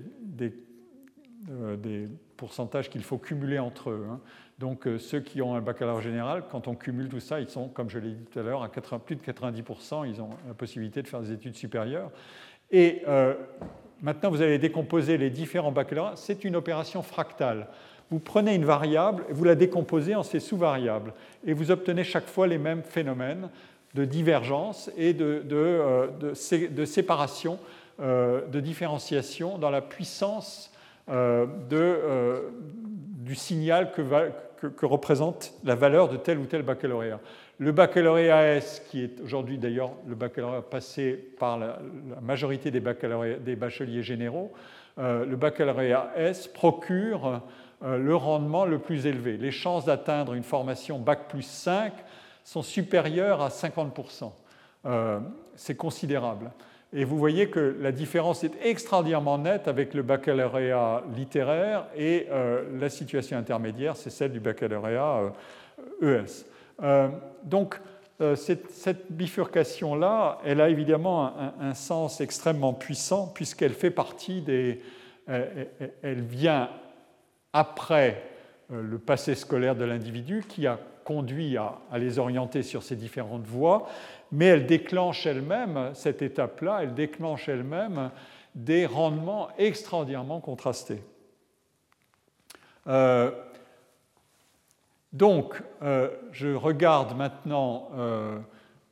S2: pourcentages qu'il faut cumuler entre eux. Hein. Donc euh, ceux qui ont un baccalauréat général, quand on cumule tout ça, ils sont, comme je l'ai dit tout à l'heure, à plus de 90%, ils ont la possibilité de faire des études supérieures. Et euh, maintenant, vous allez décomposer les différents baccalauréats. C'est une opération fractale. Vous prenez une variable, vous la décomposez en ses sous-variables, et vous obtenez chaque fois les mêmes phénomènes de divergence et de, de, euh, séparation, de différenciation dans la puissance du signal que, représente la valeur de tel ou tel baccalauréat. Le baccalauréat S, qui est aujourd'hui d'ailleurs le baccalauréat passé par la, majorité des, des, bacheliers généraux, euh, le baccalauréat S procure euh, le rendement le plus élevé. Les chances d'atteindre une formation Bac plus 5 sont supérieures à 50%. Euh, c'est considérable. Et vous voyez que la différence est extraordinairement nette avec le baccalauréat littéraire et euh, la situation intermédiaire, c'est celle du baccalauréat ES. Euh, e euh, donc, cette, bifurcation-là, elle a évidemment un, sens extrêmement puissant puisqu'elle fait partie des... Elle, vient après le passé scolaire de l'individu qui a conduit à, les orienter sur ces différentes voies, mais elle déclenche elle-même, cette étape-là, elle déclenche elle-même des rendements extraordinairement contrastés. Euh, donc, euh, je regarde maintenant euh,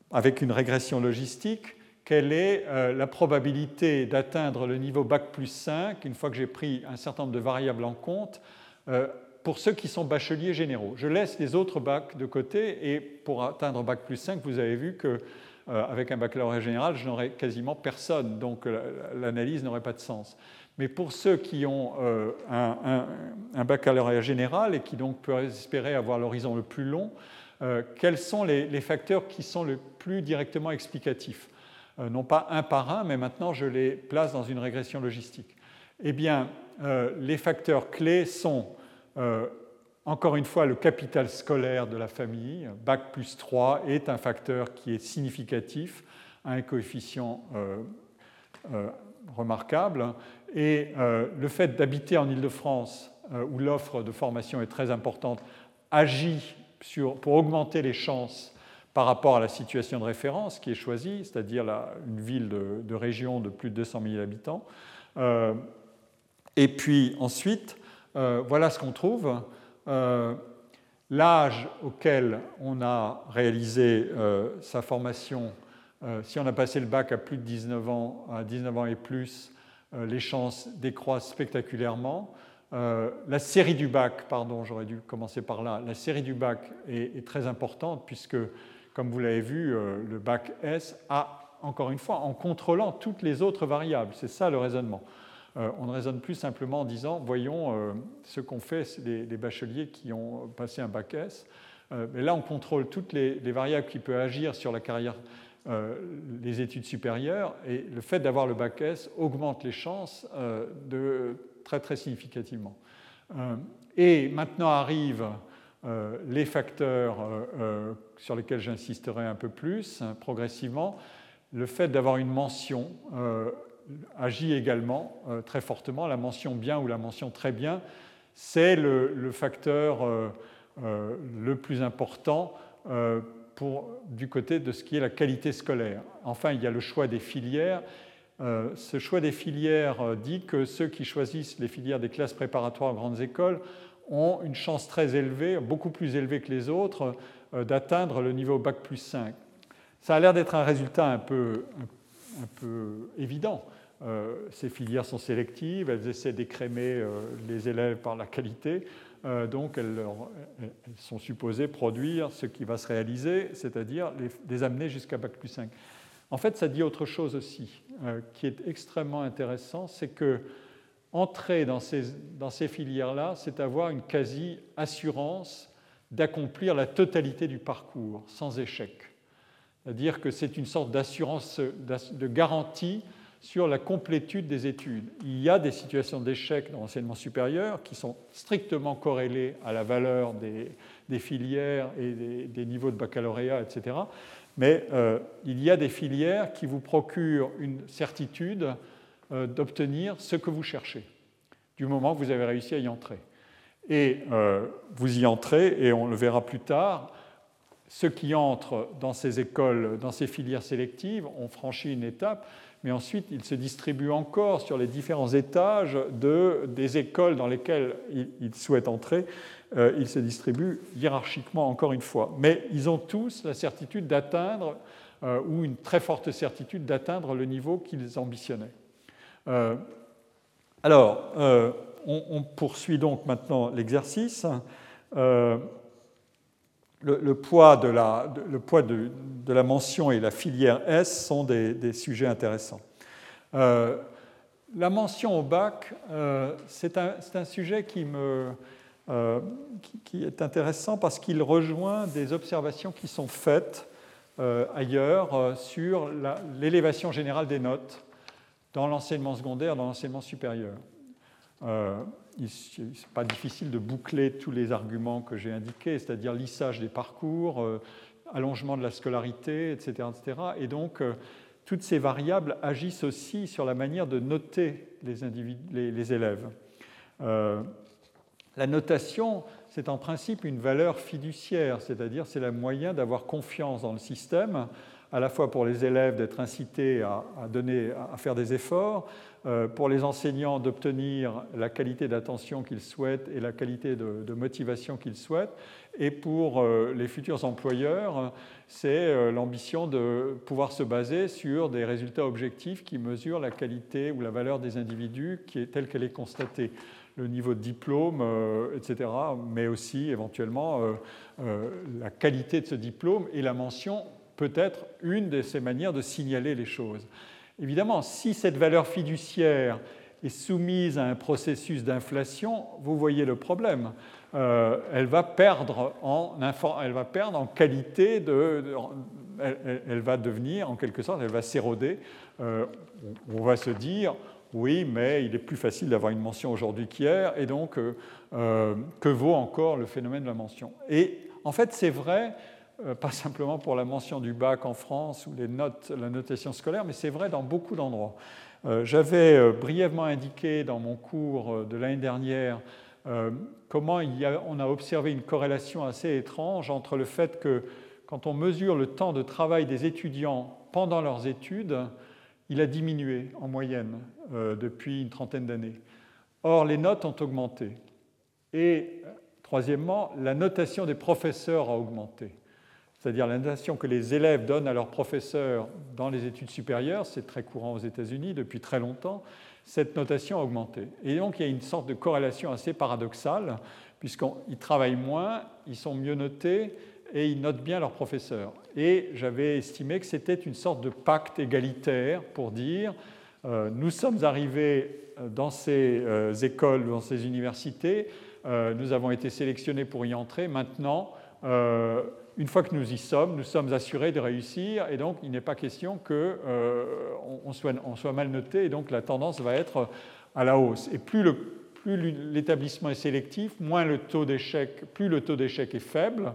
S2: avec une régression logistique quelle est la probabilité d'atteindre le niveau Bac plus 5, une fois que j'ai pris un certain nombre de variables en compte, pour ceux qui sont bacheliers généraux. Je laisse les autres bacs de côté et pour atteindre bac plus 5, vous avez vu qu'avec euh, un baccalauréat général, je n'aurai quasiment personne, donc l'analyse n'aurait pas de sens. Mais pour ceux qui ont euh, un, baccalauréat général et qui donc peuvent espérer avoir l'horizon le plus long, euh, quels sont les, facteurs qui sont le plus directement explicatifs? Non pas un par un, mais maintenant je les place dans une régression logistique. Eh bien, les facteurs clés sont euh, encore une fois, le capital scolaire de la famille, Bac plus 3, est un facteur qui est significatif, un coefficient euh, euh, remarquable. Et le fait d'habiter en Ile-de-France, où l'offre de formation est très importante, agit pour augmenter les chances par rapport à la situation de référence qui est choisie, c'est-à-dire une ville de, région de plus de 200 000 habitants. et puis ensuite, euh, voilà ce qu'on trouve. Euh, l'âge auquel on a réalisé euh, sa formation, si on a passé le bac à plus de 19 ans, à 19 ans et plus, les chances décroissent spectaculairement. la série du bac, pardon, j'aurais dû commencer par là, la série du bac est, est très importante puisque, comme vous l'avez vu, le bac S a, encore une fois, en contrôlant toutes les autres variables. C'est ça le raisonnement. Euh, on ne raisonne plus simplement en disant voyons euh, ce qu'ont fait les, bacheliers qui ont passé un bac S. Euh, mais là, on contrôle toutes les, variables qui peuvent agir sur la carrière les études supérieures. Et le fait d'avoir le bac S augmente les chances de, très très significativement. et maintenant arrivent les facteurs sur lesquels j'insisterai un peu plus hein, progressivement. Le fait d'avoir une mention agit également très fortement. La mention bien ou la mention très bien, c'est le, facteur le plus important du côté de ce qui est la qualité scolaire. Enfin, il y a le choix des filières. Euh, ce choix des filières euh, dit que ceux qui choisissent les filières des classes préparatoires aux grandes écoles ont une chance très élevée, beaucoup plus élevée que les autres, euh, d'atteindre le niveau Bac plus 5. Ça a l'air d'être un résultat un peu, peu évident. ces filières sont sélectives, elles essaient d'écrémer les élèves par la qualité, donc elles, sont supposées produire ce qui va se réaliser, c'est-à-dire les, amener jusqu'à Bac plus 5. En fait, ça dit autre chose aussi, euh, qui est extrêmement intéressant, c'est que entrer dans ces, dans ces filières-là, c'est avoir une quasi-assurance d'accomplir la totalité du parcours sans échec. C'est-à-dire que c'est une sorte d'assurance, de garantie sur la complétude des études. Il y a des situations d'échec dans l'enseignement supérieur qui sont strictement corrélées à la valeur des, filières et des, des, niveaux de baccalauréat, etc mais euh, il y a des filières qui vous procurent une certitude euh, d'obtenir ce que vous cherchez, du moment que vous avez réussi à y entrer. Et euh, vous y entrez, et on le verra plus tard, ceux qui entrent dans ces écoles, dans ces filières sélectives, ont franchi une étape, mais ensuite ils se distribuent encore sur les différents étages de, des écoles dans lesquelles ils souhaitent entrer euh, ils se distribuent hiérarchiquement encore une fois. Mais ils ont tous la certitude d'atteindre, euh, ou une très forte certitude d'atteindre le niveau qu'ils ambitionnaient. Euh, alors, on, poursuit donc maintenant l'exercice. Le, poids, de la, mention et la filière S sont des, sujets intéressants. la mention au bac, c'est un, sujet euh, qui est intéressant parce qu'il rejoint des observations qui sont faites euh, ailleurs euh, sur l'élévation générale des notes dans l'enseignement secondaire, dans l'enseignement supérieur. Il n'est pas difficile de boucler tous les arguments que j'ai indiqués, c'est-à-dire lissage des parcours, allongement de la scolarité, etc. etc. Et donc, toutes ces variables agissent aussi sur la manière de noter les, élèves. La notation, c'est en principe une valeur fiduciaire, c'est-à-dire c'est le moyen d'avoir confiance dans le système, à la fois pour les élèves d'être incités à, donner, à faire des efforts, euh, pour les enseignants d'obtenir la qualité d'attention qu'ils souhaitent et la qualité de, motivation qu'ils souhaitent, et pour euh, les futurs employeurs, c'est euh, l'ambition de pouvoir se baser sur des résultats objectifs qui mesurent la qualité ou la valeur des individus qui telle qu'elle est constatée le niveau de diplôme, etc., mais aussi éventuellement la qualité de ce diplôme et la mention peut être une de ces manières de signaler les choses. Évidemment, si cette valeur fiduciaire est soumise à un processus d'inflation, vous voyez le problème. elle, va perdre en, elle va perdre en qualité elle, va devenir, en quelque sorte, elle va s'éroder. on va se dire, oui, mais il est plus facile d'avoir une mention aujourd'hui qu'hier, et donc euh, euh, que vaut encore le phénomène de la mention? Et en fait, c'est vrai, euh, pas simplement pour la mention du bac en France ou les notes, la notation scolaire, mais c'est vrai dans beaucoup d'endroits. J'avais brièvement indiqué dans mon cours de l'année dernière comment on a observé une corrélation assez étrange entre le fait que quand on mesure le temps de travail des étudiants pendant leurs études, il a diminué en moyenne euh, depuis une trentaine d'années. Or, les notes ont augmenté. Et troisièmement, la notation des professeurs a augmenté. C'est-à-dire la notation que les élèves donnent à leurs professeurs dans les études supérieures, c'est très courant aux États-Unis depuis très longtemps, cette notation a augmenté. Et donc il y a une sorte de corrélation assez paradoxale, puisqu'ils travaillent moins, ils sont mieux notés, et ils notent bien leurs professeurs. Et j'avais estimé que c'était une sorte de pacte égalitaire pour dire euh, nous sommes arrivés euh, dans ces euh, écoles, dans ces universités, nous avons été sélectionnés pour y entrer, maintenant une fois que nous y sommes, nous sommes assurés de réussir, et donc il n'est pas question qu'on on soit, mal noté, et donc la tendance va être à la hausse. Et plus l'établissement est sélectif, moins le taux d'échec, plus le taux d'échec est faible,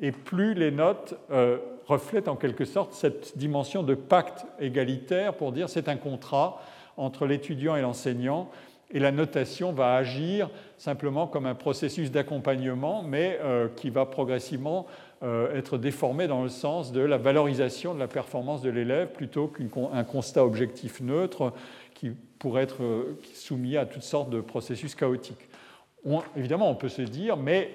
S2: et plus les notes euh, reflètent en quelque sorte cette dimension de pacte égalitaire pour dire c'est un contrat entre l'étudiant et l'enseignant, et la notation va agir simplement comme un processus d'accompagnement, mais euh, qui va progressivement euh, être déformé dans le sens de la valorisation de la performance de l'élève plutôt qu'un constat objectif neutre qui pourrait être soumis à toutes sortes de processus chaotiques. évidemment, on peut se dire, mais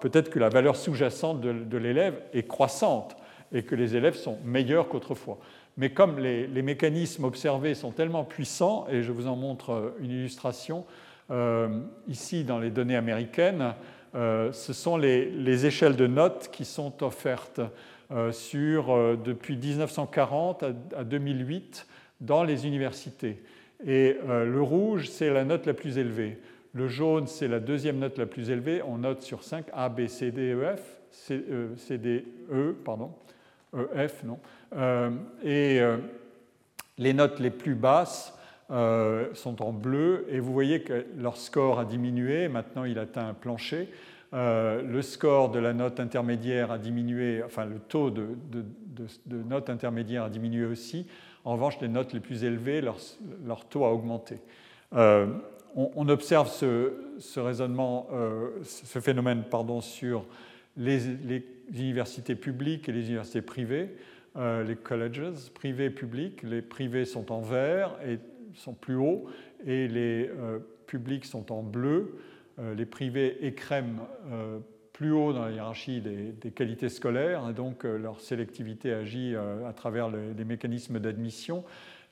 S2: peut-être que la valeur sous-jacente de, l'élève est croissante et que les élèves sont meilleurs qu'autrefois. Mais comme les, mécanismes observés sont tellement puissants, et je vous en montre euh, une illustration euh, ici dans les données américaines, euh, ce sont les, échelles de notes qui sont offertes sur, depuis 1940 à, 2008 dans les universités. Et le rouge, c'est la note la plus élevée. Le jaune, c'est la deuxième note la plus élevée. On note sur 5 A, B, C, D, E, F. C, e, D, E, pardon. E, F, non. Euh, et euh, les notes les plus basses euh, sont en bleu. Et vous voyez que leur score a diminué. Maintenant, il atteint un plancher. le score de la note intermédiaire a diminué, enfin le taux de, de, de, note intermédiaire a diminué aussi. En revanche, les notes les plus élevées, leur, leur taux a augmenté on, observe ce, raisonnement, euh, ce phénomène pardon, sur les, universités publiques et les universités privées, euh, les colleges privés et publics. Les privés sont en vert et sont plus hauts, et les euh, publics sont en bleu. les privés écrèment plus haut dans la hiérarchie des, qualités scolaires, et donc leur sélectivité agit à travers les mécanismes d'admission.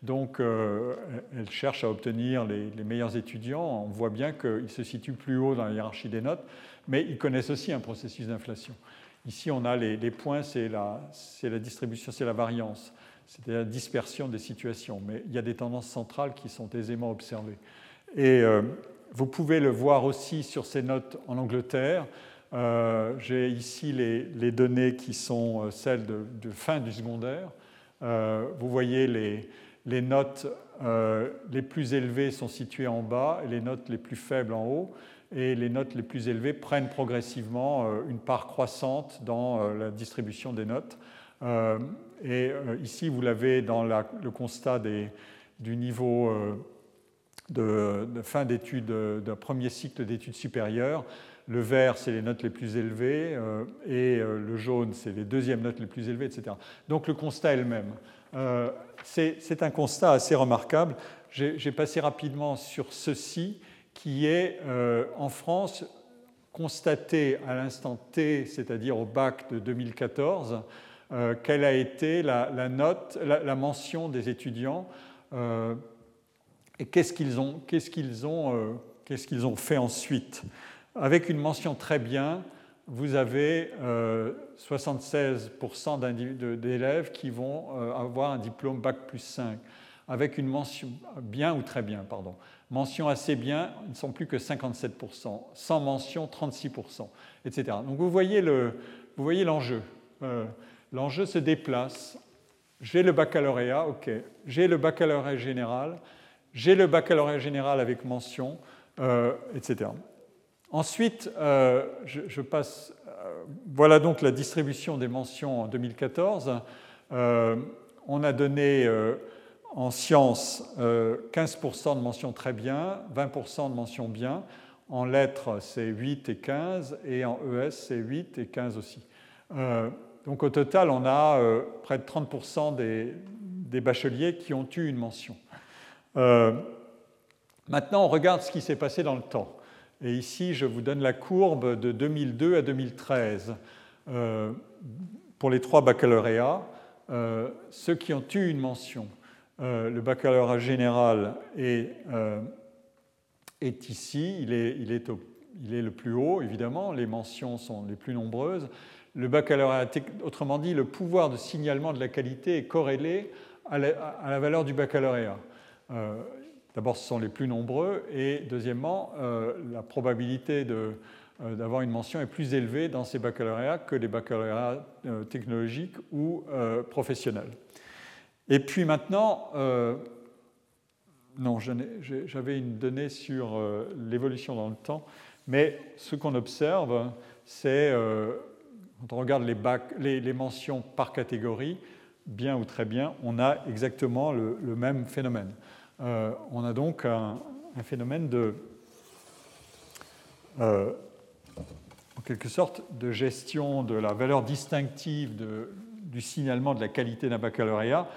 S2: Donc, euh, elle cherche à obtenir les, meilleurs étudiants. On voit bien qu'ils se situent plus haut dans la hiérarchie des notes, mais ils connaissent aussi un processus d'inflation. Ici, on a les, points, c'est la, distribution, c'est la variance, c'est la dispersion des situations. Mais il y a des tendances centrales qui sont aisément observées. Et euh, vous pouvez le voir aussi sur ces notes en Angleterre. Euh, j'ai ici les, données qui sont celles de, fin du secondaire. vous voyez les, les notes euh, les plus élevées sont situées en bas et les notes les plus faibles en haut. Et les notes les plus élevées prennent progressivement euh, une part croissante dans euh, la distribution des notes. Et ici, vous l'avez dans le constat du niveau de, fin d'études, d'un premier cycle d'études supérieures. Le vert, c'est les notes les plus élevées, et le jaune, c'est les deuxièmes notes les plus élevées, etc. Donc le constat est le même. Euh, c'est un constat assez remarquable. J'ai passé rapidement sur ceci qui est euh, en France constaté à l'instant T, c'est-à-dire au bac de 2014, euh, quelle a été la, note, la, mention des étudiants et qu'est-ce qu'ils ont, ont, qu'ils ont, fait ensuite. Avec une mention très bien, vous avez 76% euh, d'élèves qui vont euh, avoir un diplôme Bac plus 5, avec une mention bien ou très bien, pardon. Mention assez bien, ils ne sont plus que 57%, sans mention 36%, etc. Donc vous voyez l'enjeu. Euh, l'enjeu se déplace. J'ai le baccalauréat, ok. J'ai le baccalauréat général, j'ai le baccalauréat général avec mention, etc. Ensuite, euh, je, passe. Euh, voilà donc la distribution des mentions en 2014. Euh, on a donné en sciences 15% de mentions très bien, 20% de mentions bien. En lettres, c'est 8 et 15, et en ES, c'est 8 et 15 aussi. Donc au total, on a près de 30% des, bacheliers qui ont eu une mention. maintenant, on regarde ce qui s'est passé dans le temps. Et ici, je vous donne la courbe de 2002 à 2013. Euh, pour les trois baccalauréats, euh, ceux qui ont eu une mention, euh, le baccalauréat général est, ici, il est, le plus haut, évidemment, les mentions sont les plus nombreuses. Le baccalauréat, autrement dit, le pouvoir de signalement de la qualité est corrélé à la, valeur du baccalauréat. D'abord, ce sont les plus nombreux, et deuxièmement, euh, la probabilité de, d'avoir une mention est plus élevée dans ces baccalauréats que les baccalauréats technologiques ou professionnels. Et puis maintenant, non, j'avais une donnée sur l'évolution dans le temps, mais ce qu'on observe, c'est quand on regarde les, mentions par catégorie, bien ou très bien, on a exactement le, même phénomène. Euh, on a donc un, phénomène de, euh, en quelque sorte, de gestion de la valeur distinctive du signalement de la qualité d'un baccalauréat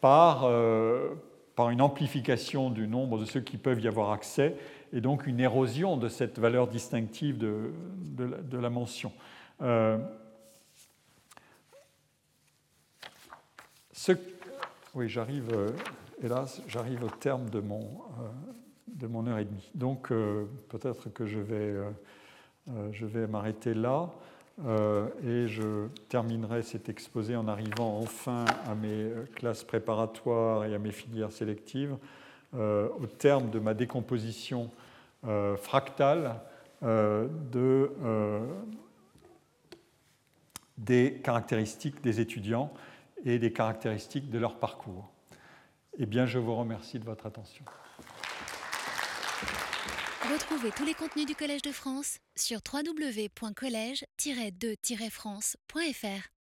S2: par, euh, par une amplification du nombre de ceux qui peuvent y avoir accès et donc une érosion de cette valeur distinctive de, la, mention. Oui, j'arrive, euh, hélas, j'arrive au terme de mon, euh, de mon heure et demie. Donc euh, peut-être que je vais, vais m'arrêter là et je terminerai cet exposé en arrivant enfin à mes classes préparatoires et à mes filières sélectives au terme de ma décomposition fractale de, des caractéristiques des étudiants et des caractéristiques de leur parcours. Eh bien, je vous remercie de votre attention.
S1: Retrouvez tous les contenus du Collège de France sur www.colège-2-france.fr.